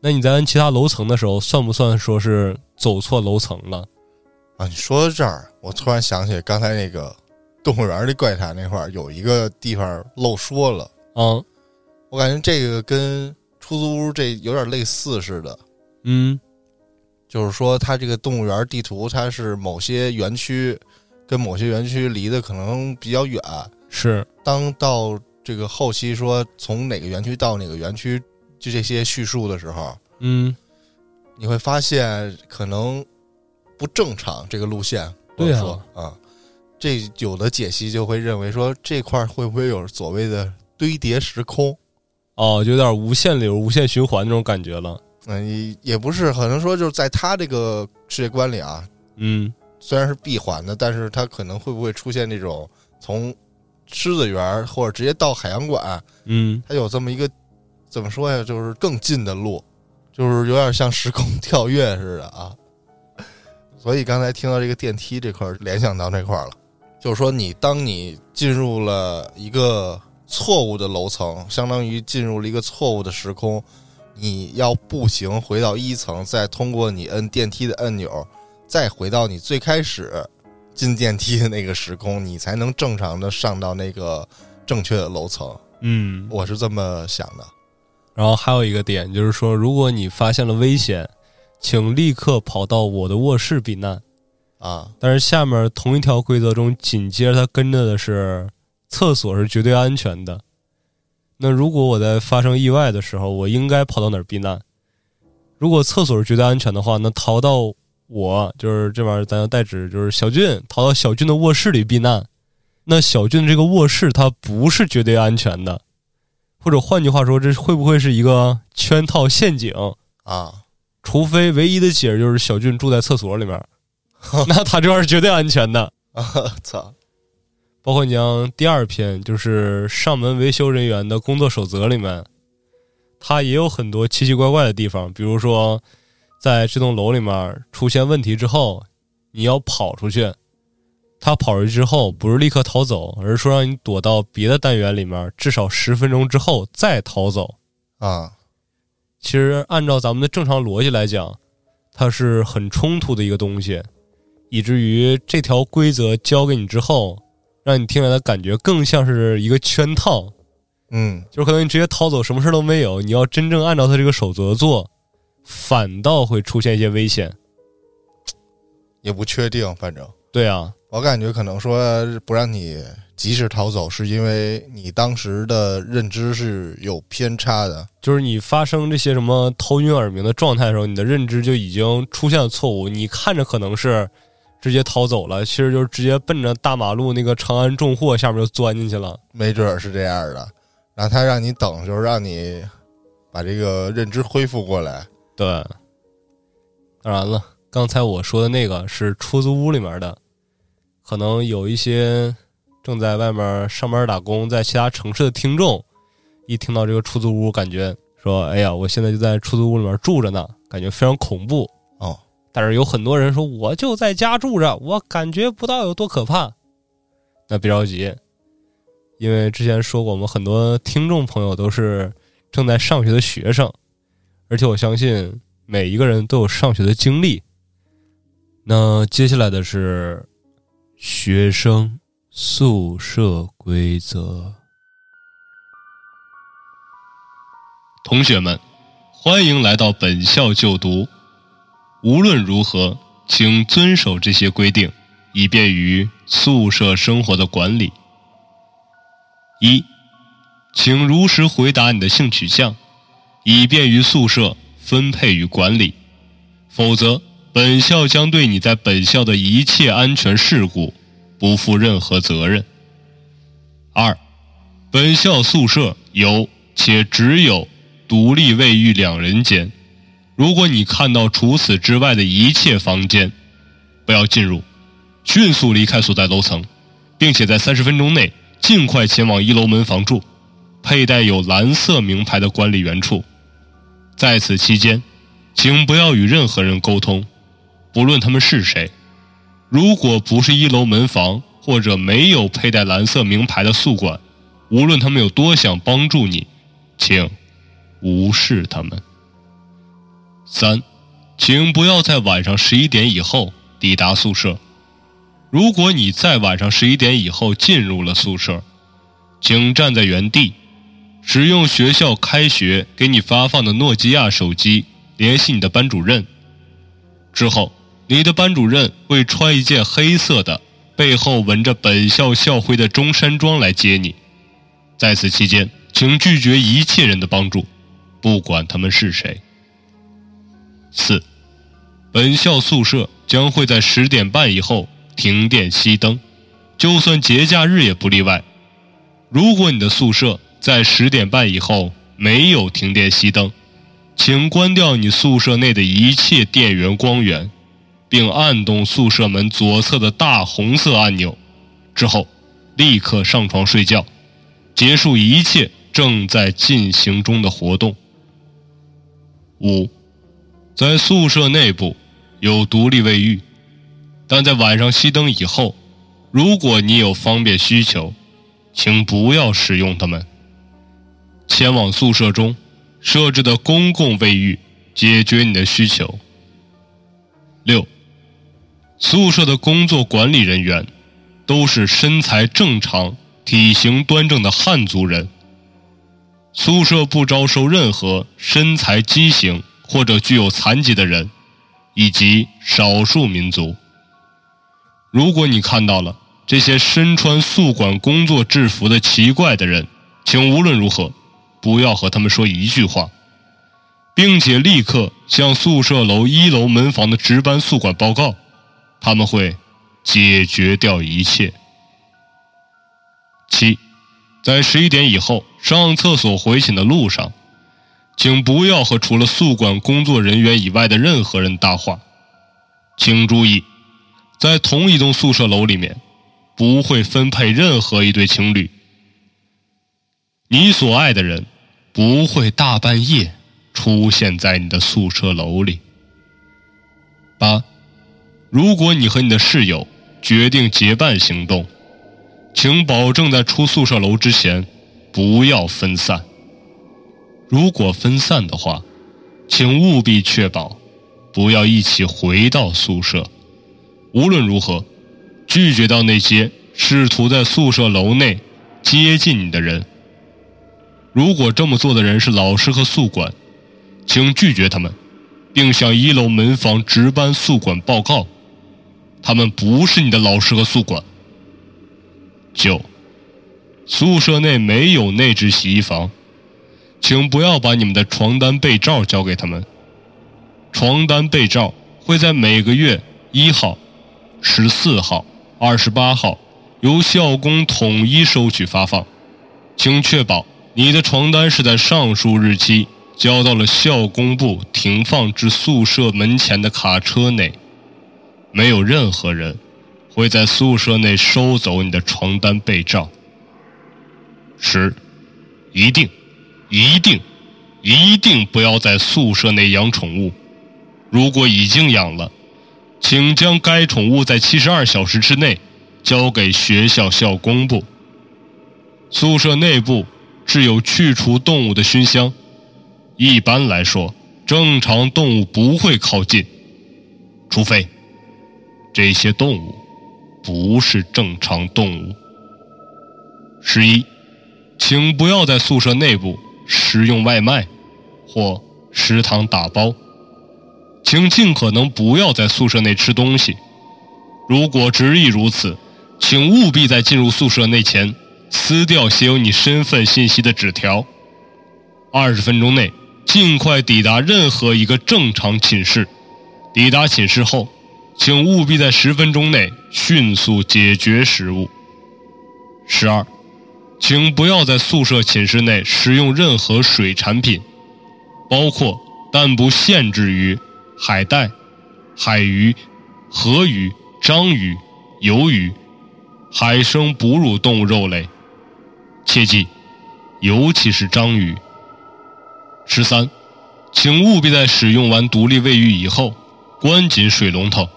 S3: 那你在摁其他楼层的时候，算不算说是走错楼层了？
S1: 啊，你说到这儿，我突然想起刚才那个动物园的怪谈那块儿有一个地方漏说了，
S3: 嗯
S1: 我感觉这个跟出租屋这有点类似似的，
S3: 嗯，
S1: 就是说它这个动物园地图它是某些园区跟某些园区离得可能比较远，
S3: 是
S1: 当到这个后期说从哪个园区到哪个园区，就这些叙述的时候，
S3: 嗯，
S1: 你会发现可能不正常这个路线。
S3: 对啊
S1: 啊，这有的解析就会认为说这块儿会不会有所谓的堆叠时空？
S3: 哦，就有点无限流、无限循环那种感觉了。
S1: 嗯，也也不是，可能说就是在他这个世界观里啊，
S3: 嗯，
S1: 虽然是闭环的，但是他可能会不会出现这种从狮子园儿或者直接到海洋馆，
S3: 嗯，
S1: 它有这么一个怎么说呀，就是更近的路，就是有点像时空跳跃似的啊。所以刚才听到这个电梯这块，联想到这块了，就是说你当你进入了一个错误的楼层，相当于进入了一个错误的时空，你要步行回到一层，再通过你摁电梯的按钮，再回到你最开始进电梯的那个时空，你才能正常的上到那个正确的楼层。
S3: 嗯，
S1: 我是这么想的。
S3: 然后还有一个点就是说，如果你发现了危险，请立刻跑到我的卧室避难。
S1: 啊，
S3: 但是下面同一条规则中，紧接着它跟着的是厕所是绝对安全的。那如果我在发生意外的时候，我应该跑到哪儿避难？如果厕所是绝对安全的话，那逃到我就是这玩意儿，咱要代指就是小俊逃到小俊的卧室里避难。那小俊这个卧室它不是绝对安全的，或者换句话说，这会不会是一个圈套陷阱？
S1: 啊，
S3: 除非唯一的解释就是小俊住在厕所里面，那他这玩意儿是绝对安全的。
S1: 操，
S3: 包括你像第二篇，就是上门维修人员的工作守则里面，它也有很多奇奇怪怪的地方。比如说，在这栋楼里面出现问题之后，你要跑出去，他跑出去之后不是立刻逃走，而是说让你躲到别的单元里面，至少十分钟之后再逃走。
S1: 啊，
S3: 其实按照咱们的正常逻辑来讲，它是很冲突的一个东西，以至于这条规则教给你之后，让你听起来的感觉更像是一个圈套，
S1: 嗯，
S3: 就是可能你直接逃走，什么事都没有。你要真正按照他这个守则做，反倒会出现一些危险。
S1: 也不确定，反正
S3: 对啊，
S1: 我感觉可能说不让你及时逃走，是因为你当时的认知是有偏差的。
S3: 就是你发生这些什么头晕耳鸣的状态的时候，你的认知就已经出现了错误。你看着可能是直接逃走了，其实就是直接奔着大马路那个长安重货下面就钻进去了。
S1: 没准儿是这样的，然后他让你等，就是让你把这个认知恢复过来。
S3: 对，当然了，
S4: 刚才我说的那个是出租屋里面的，可能有一些正在外面上班打工，在其他城市的听众，一听到这个出租屋，感觉说：“哎呀，我现在就在出租屋里面住着呢，感觉非常恐怖。”
S1: 哦，
S4: 但是有很多人说：“我就在家住着，我感觉不到有多可怕。”那别着急，因为之前说过，我们很多听众朋友都是正在上学的学生，而且我相信每一个人都有上学的经历。那接下来的是学生宿舍规则。
S3: 同学们，欢迎来到本校就读。无论如何，请遵守这些规定，以便于宿舍生活的管理。一，请如实回答你的性取向，以便于宿舍分配与管理。否则，本校将对你在本校的一切安全事故不负任何责任。二，本校宿舍有且只有。独立卫浴两人间，如果你看到除此之外的一切房间，不要进入，迅速离开所在楼层，并且在三十分钟内尽快前往一楼门房处，佩戴有蓝色名牌的管理员处。在此期间，请不要与任何人沟通，不论他们是谁。如果不是一楼门房或者没有佩戴蓝色名牌的宿管，无论他们有多想帮助你，请。无视他们。三，请不要在晚上十一点以后抵达宿舍。如果你在晚上十一点以后进入了宿舍，请站在原地，使用学校开学给你发放的诺基亚手机联系你的班主任。之后，你的班主任会穿一件黑色的、背后纹着本校校徽的中山装来接你。在此期间，请拒绝一切人的帮助。不管他们是谁。四，本校宿舍将会在十点半以后停电熄灯，就算节假日也不例外。如果你的宿舍在十点半以后没有停电熄灯，请关掉你宿舍内的一切电源光源，并按动宿舍门左侧的大红色按钮，之后立刻上床睡觉，结束一切正在进行中的活动。五，在宿舍内部有独立卫浴，但在晚上熄灯以后，如果你有方便需求，请不要使用它们。前往宿舍中设置的公共卫浴解决你的需求。六，宿舍的工作管理人员都是身材正常、体型端正的汉族人。宿舍不招收任何身材畸形或者具有残疾的人，以及少数民族。如果你看到了这些身穿宿管工作制服的奇怪的人，请无论如何不要和他们说一句话，并且立刻向宿舍楼一楼门房的值班宿管报告，他们会解决掉一切。七。在十一点以后上厕所回寝的路上，请不要和除了宿管工作人员以外的任何人搭话。请注意，在同一栋宿舍楼里面，不会分配任何一对情侣。你所爱的人不会大半夜出现在你的宿舍楼里。八，如果你和你的室友决定结伴行动。请保证在出宿舍楼之前不要分散。如果分散的话，请务必确保不要一起回到宿舍。无论如何，拒绝到那些试图在宿舍楼内接近你的人。如果这么做的人是老师和宿管，请拒绝他们，并向一楼门房值班宿管报告，他们不是你的老师和宿管。九，宿舍内没有内置洗衣房，请不要把你们的床单被罩交给他们。床单被罩会在每个月一号、十四号、二十八号由校工统一收取发放，请确保你的床单是在上述日期交到了校工部停。放至宿舍门前的卡车内。没有任何人会在宿舍内收走你的床单被罩。十，一定，一定，一定不要在宿舍内养宠物。如果已经养了，请将该宠物在七十二小时之内交给学校校工部。宿舍内部是有去除动物的熏香，一般来说，正常动物不会靠近，除非这些动物不是正常动物。十一，请不要在宿舍内部食用外卖或食堂打包，请尽可能不要在宿舍内吃东西。如果执意如此，请务必在进入宿舍内前。撕掉写有你身份信息的纸条。二十分钟内尽快抵达任何一个正常寝室。抵达寝室后，请务必在十分钟内迅速解决食物。十二，请不要在宿舍寝室内食用任何水产品，包括但不限制于海带、海鱼、河鱼、章鱼、鱿鱼、海生哺乳动物肉类。切记，尤其是章鱼。十三，请务必在使用完独立卫浴以后，关紧水龙头。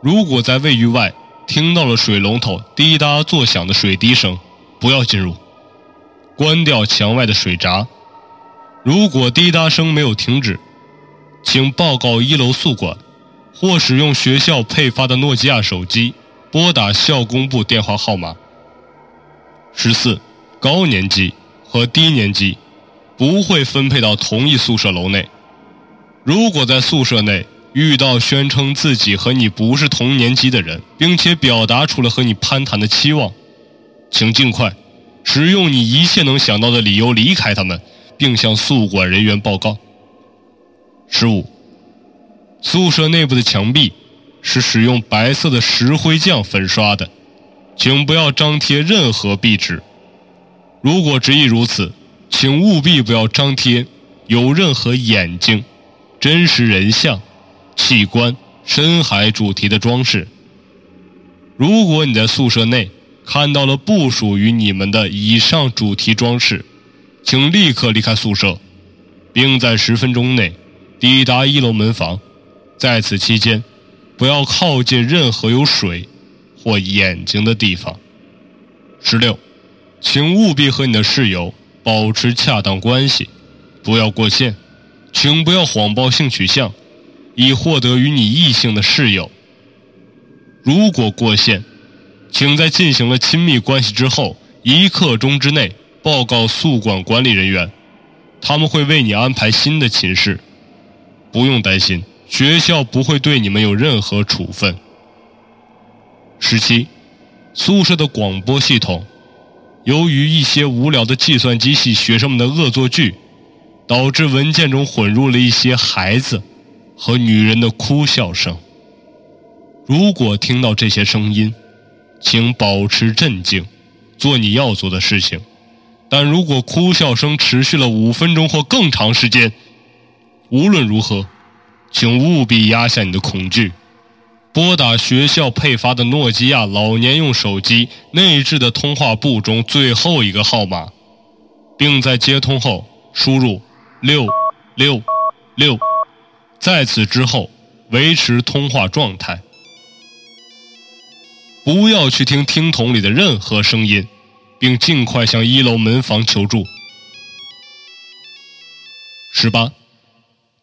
S3: 如果在卫浴外听到了水龙头滴答作响的水滴声，不要进入，关掉墙外的水闸。如果滴答声没有停止，请报告一楼宿管，或使用学校配发的诺基亚手机拨打校工部电话号码。十四，高年级和低年级不会分配到同一宿舍楼内。如果在宿舍内遇到宣称自己和你不是同年级的人，并且表达出了和你攀谈的期望，请尽快使用你一切能想到的理由离开他们，并向宿管人员报告。十五，宿舍内部的墙壁是使用白色的石灰浆粉刷的。请不要张贴任何壁纸。如果执意如此，请务必不要张贴有任何眼睛、真实人像、器官、深海主题的装饰。如果你在宿舍内看到了不属于你们的以上主题装饰，请立刻离开宿舍，并在十分钟内抵达一楼门房。在此期间，不要靠近任何有水。或眼睛的地方。十六，请务必和你的室友保持恰当关系，不要过线，请不要谎报性取向，以获得与你异性的室友。如果过线，请在进行了亲密关系之后一刻钟之内报告宿管管理人员，他们会为你安排新的寝室。不用担心，学校不会对你们有任何处分。十七，宿舍的广播系统，由于一些无聊的计算机系学生们的恶作剧，导致文件中混入了一些孩子和女人的哭笑声。如果听到这些声音，请保持镇静，做你要做的事情。但如果哭笑声持续了五分钟或更长时间，无论如何，请务必压下你的恐惧。拨打学校配发的诺基亚老年用手机内置的通话簿中最后一个号码，并在接通后输入六六六，在此之后维持通话状态。不要去听听筒里的任何声音，并尽快向一楼门房求助。十八，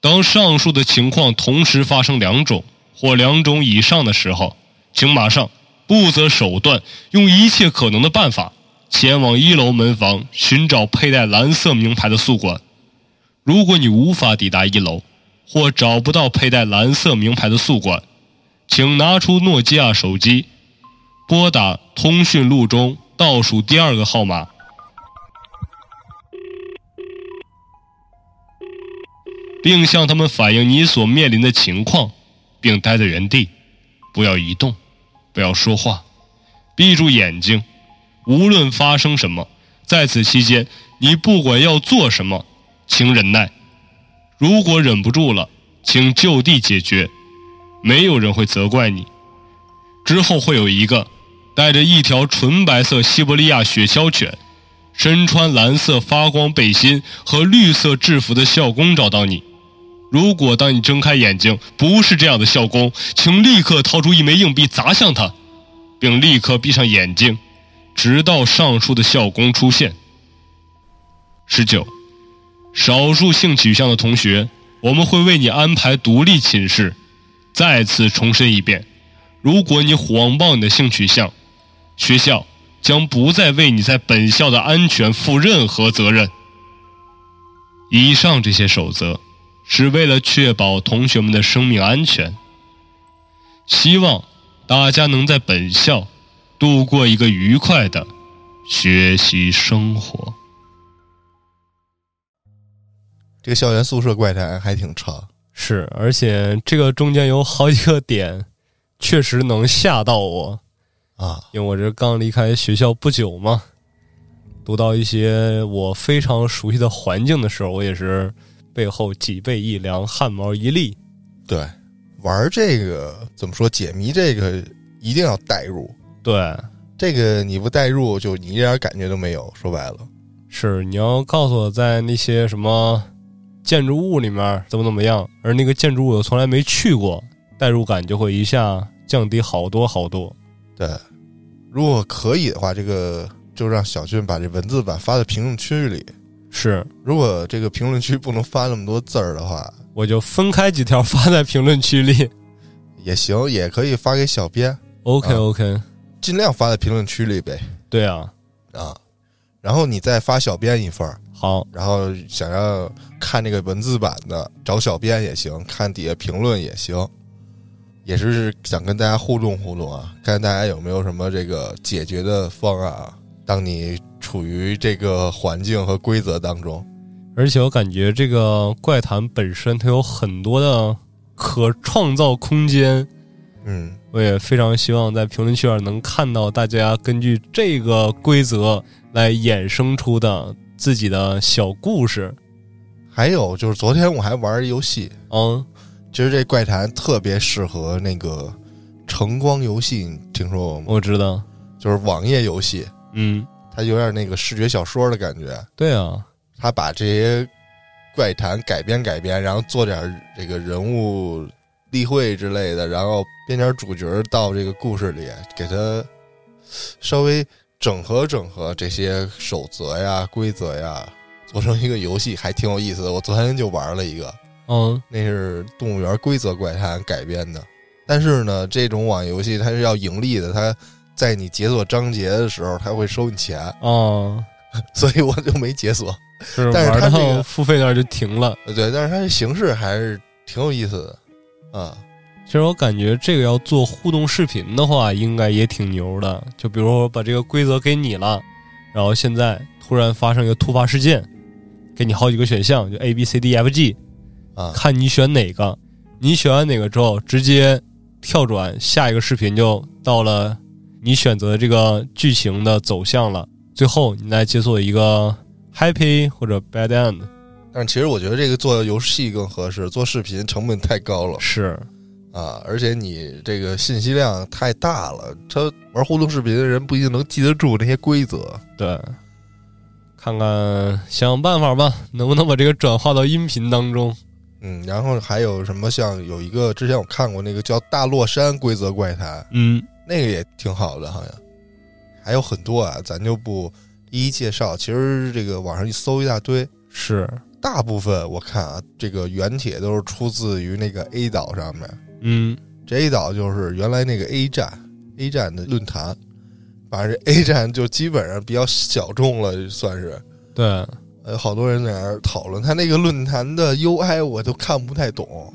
S3: 当上述的情况同时发生两种。或两种以上的时候，请马上不择手段，用一切可能的办法前往一楼门房寻找佩戴蓝色名牌的宿管。如果你无法抵达一楼，或找不到佩戴蓝色名牌的宿管，请拿出诺基亚手机，拨打通讯录中倒数第二个号码，并向他们反映你所面临的情况。并待在原地，不要移动，不要说话，闭住眼睛。无论发生什么，在此期间，你不管要做什么，请忍耐。
S7: 如果忍不住了，请就地解决，没有人会责怪你。之后会有一个带着一条纯白色西伯利亚雪橇犬，身穿蓝色发光背心和绿色制服的校工找到你。如果当你睁开眼睛不是这样的校工，请立刻掏出一枚硬币砸向他，并立刻闭上眼睛，直到上述的校工出现。十九，少数性取向的同学，我们会为你安排独立寝室。再次重申一遍，如果你谎报你的性取向，学校将不再为你在本校的安全负任何责任。以上这些守则。是为了确保同学们的生命安全，希望大家能在本校度过一个愉快的学习生活。
S1: 这个校园宿舍怪谈还挺长，
S3: 是，而且这个中间有好几个点，确实能吓到我
S1: 啊！
S3: 因为我这刚离开学校不久嘛，读到一些我非常熟悉的环境的时候，我也是。背后脊背一凉，汗毛一立。
S1: 对，玩这个怎么说？解谜这个一定要代入。
S3: 对，
S1: 这个你不代入，就你一点感觉都没有。说白了，
S3: 是你要告诉我在那些什么建筑物里面怎么怎么样，而那个建筑物我从来没去过，代入感就会一下降低好多好多。
S1: 对，如果可以的话，这个就让小俊把这文字版发在评论区里。
S3: 是，
S1: 如果这个评论区不能发那么多字儿的话，
S3: 我就分开几条发在评论区里
S1: 也行，也可以发给小编。
S3: OK OK，
S1: 尽量发在评论区里呗。
S3: 对啊，
S1: 啊，然后你再发小编一份儿。
S3: 好，
S1: 然后想要看这个文字版的，找小编也行，看底下评论也行，也是想跟大家互动互动啊，看大家有没有什么这个解决的方案啊。当你处于这个环境和规则当中，
S3: 而且我感觉这个怪谈本身它有很多的可创造空间。
S1: 嗯，
S3: 我也非常希望在评论区里能看到大家根据这个规则来衍生出的自己的小故事。
S1: 还有就是昨天我还玩游戏，
S3: 嗯，
S1: 其实这怪谈特别适合那个橙光游戏，你听说过吗？
S3: 我知道，
S1: 就是网页游戏。
S3: 嗯，
S1: 他有点那个视觉小说的感觉。
S3: 对啊，
S1: 他把这些怪谈改编改编，然后做点这个人物例会之类的，然后编点主角到这个故事里，给他稍微整合整合这些守则呀、规则呀，做成一个游戏，还挺有意思的。我昨天就玩了一个，
S3: 嗯，
S1: 那是动物园规则怪谈改编的。但是呢，这种网游戏它是要盈利的，它。在你解锁章节的时候，他会收你钱
S3: 哦，
S1: 所以我就没解锁。
S3: 是，
S1: 但是他这个
S3: 付费那就停了。
S1: 对，但是它的形式还是挺有意思的啊。
S3: 其实我感觉这个要做互动视频的话，应该也挺牛的。就比如说把这个规则给你了，然后现在突然发生一个突发事件，给你好几个选项，就 A B C D F G
S1: 啊，
S3: 看你选哪个。你选完哪个之后，直接跳转下一个视频就到了。你选择这个剧情的走向了，最后你来解锁一个 happy 或者 bad end。
S1: 但是其实我觉得这个做游戏更合适，做视频成本太高了。
S3: 是
S1: 啊，而且你这个信息量太大了，他玩互动视频的人不一定能记得住那些规则。
S3: 对，看看想想办法吧，能不能把这个转化到音频当中？
S1: 嗯，然后还有什么像有一个之前我看过那个叫《大洛山规则怪谈》。
S3: 嗯。
S1: 那个也挺好的，好像还有很多啊，咱就不一一介绍。其实这个网上一搜一大堆，
S3: 是
S1: 大部分我看啊，这个原帖都是出自于那个 A 岛上面。
S3: 嗯，
S1: 这 A 岛就是原来那个 A 站，A 站的论坛，反正这 A 站就基本上比较小众了，算是。
S3: 对，
S1: 有好多人在那儿讨论，他那个论坛的 UI 我都看不太懂。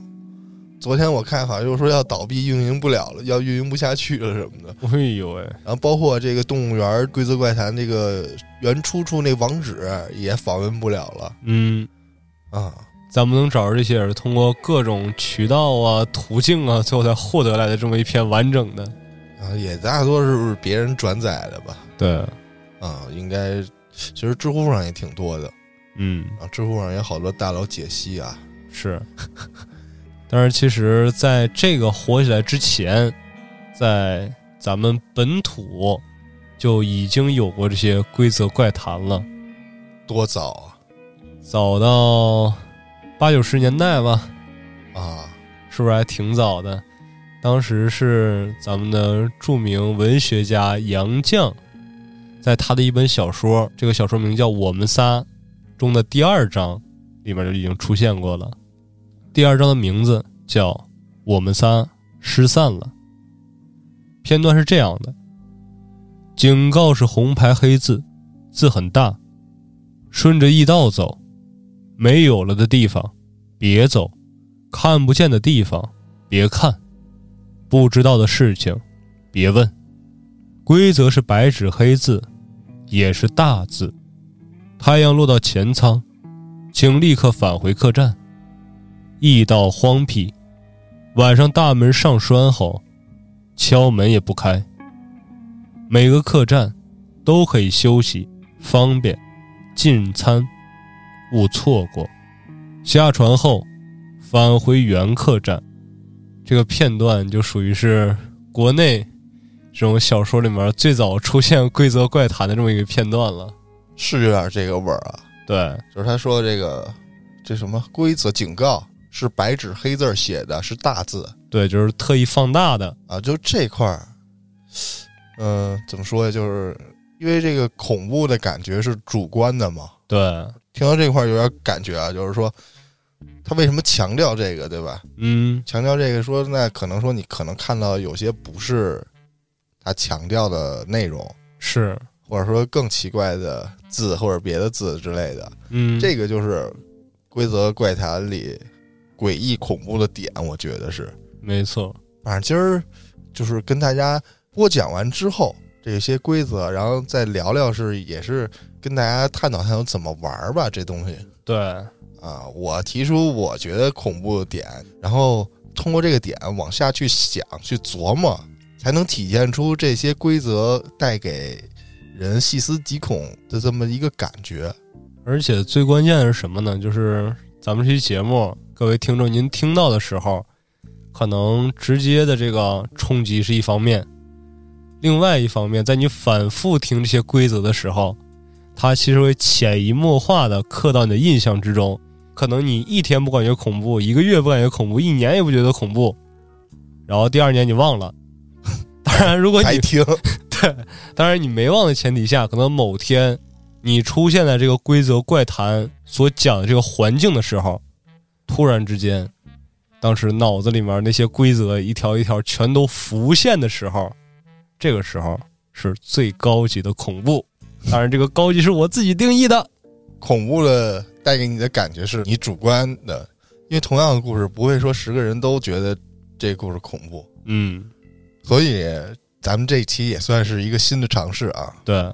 S1: 昨天我看好像又说要倒闭，运营不了了，要运营不下去了什么的。
S3: 哎呦喂！
S1: 然后包括这个动物园规则怪谈这个原出处那网址也访问不了了。
S3: 嗯，
S1: 啊，
S3: 咱们能找着这些，人通过各种渠道啊、途径啊，最后才获得来的这么一篇完整的。
S1: 啊，也大多是别人转载的吧？
S3: 对，
S1: 啊，应该其实知乎上也挺多的。
S3: 嗯，
S1: 啊，知乎上也好多大佬解析啊。
S3: 是。但是其实，在这个火起来之前，在咱们本土就已经有过这些规则怪谈了。
S1: 多早啊！
S3: 早到八九十年代吧，
S1: 啊，
S3: 是不是还挺早的？当时是咱们的著名文学家杨绛，在他的一本小说，这个小说名叫《我们仨》中的第二章里面就已经出现过了。第二章的名字叫《我们仨失散了》。片段是这样的：警告是红牌黑字，字很大，顺着驿道走。没有了的地方，别走；看不见的地方，别看；不知道的事情，别问。规则是白纸黑字，也是大字。太阳落到前舱，请立刻返回客栈。驿道荒僻，晚上大门上栓后，敲门也不开。每个客栈都可以休息，方便进餐。勿错过。下船后，返回原客栈。这个片段就属于是国内这种小说里面最早出现规则怪谈的这么一个片段了。
S1: 是有点这个味儿啊。
S3: 对，
S1: 就是他说这个这什么规则警告是白纸黑字写的，是大字。
S3: 对，就是特意放大的
S1: 啊。就这块儿，嗯，怎么说呀？就是因为这个恐怖的感觉是主观的嘛。
S3: 对。
S1: 听到这块儿有点感觉啊，就是说，他为什么强调这个，对吧？
S3: 嗯，
S1: 强调这个，说那可能说你可能看到有些不是他强调的内容，
S3: 是
S1: 或者说更奇怪的字或者别的字之类的。
S3: 嗯，
S1: 这个就是规则怪谈里诡异恐怖的点，我觉得是
S3: 没错。
S1: 反正今儿就是跟大家播讲完之后，这些规则，然后再聊聊，是也是。跟大家探讨探讨怎么玩吧，这东西。
S3: 对
S1: 啊，我提出我觉得恐怖的点，然后通过这个点往下去想、去琢磨，才能体现出这些规则带给人细思极恐的这么一个感觉。
S3: 而且最关键的是什么呢？就是咱们这期节目，各位听众，您听到的时候，可能直接的这个冲击是一方面，另外一方面，在你反复听这些规则的时候。它其实会潜移默化的刻到你的印象之中，可能你一天不感觉恐怖，一个月不感觉恐怖，一年也不觉得恐怖，然后第二年你忘了。当然，如果你
S1: 听，
S3: 对，当然你没忘的前提下，可能某天你出现在这个规则怪谈所讲的这个环境的时候，突然之间，当时脑子里面那些规则一条一条全都浮现的时候，这个时候是最高级的恐怖。当然，这个高级是我自己定义的。
S1: 恐怖的带给你的感觉是你主观的，因为同样的故事不会说十个人都觉得这故事恐怖。
S3: 嗯，
S1: 所以咱们这期也算是一个新的尝试啊。
S3: 对，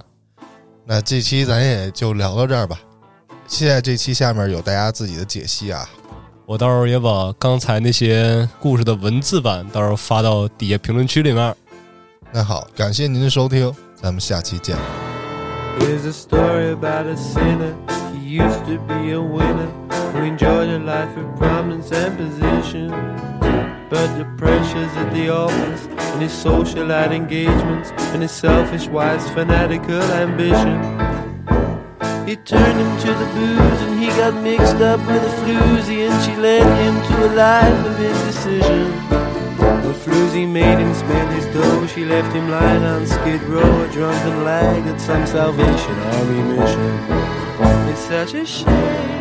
S1: 那这期咱也就聊到这儿吧。现在这期下面有大家自己的解析啊，
S3: 我到时候也把刚才那些故事的文字版到时候发到底下评论区里面。
S1: 那好，感谢您的收听，咱们下期见。
S8: Here's a story about a sinner. He used to be a winner who enjoyed a life of prominence and position. But the pressures at the office and his socialite engagements and his selfish wife's fanatical ambition. He turned him to the booze and he got mixed up with a floozy and she led him to a life of indecision. The floozy made him spend his dough. She left him lying on Skid Row, a drunken lag at some Salvation Army mission. It's such a shame.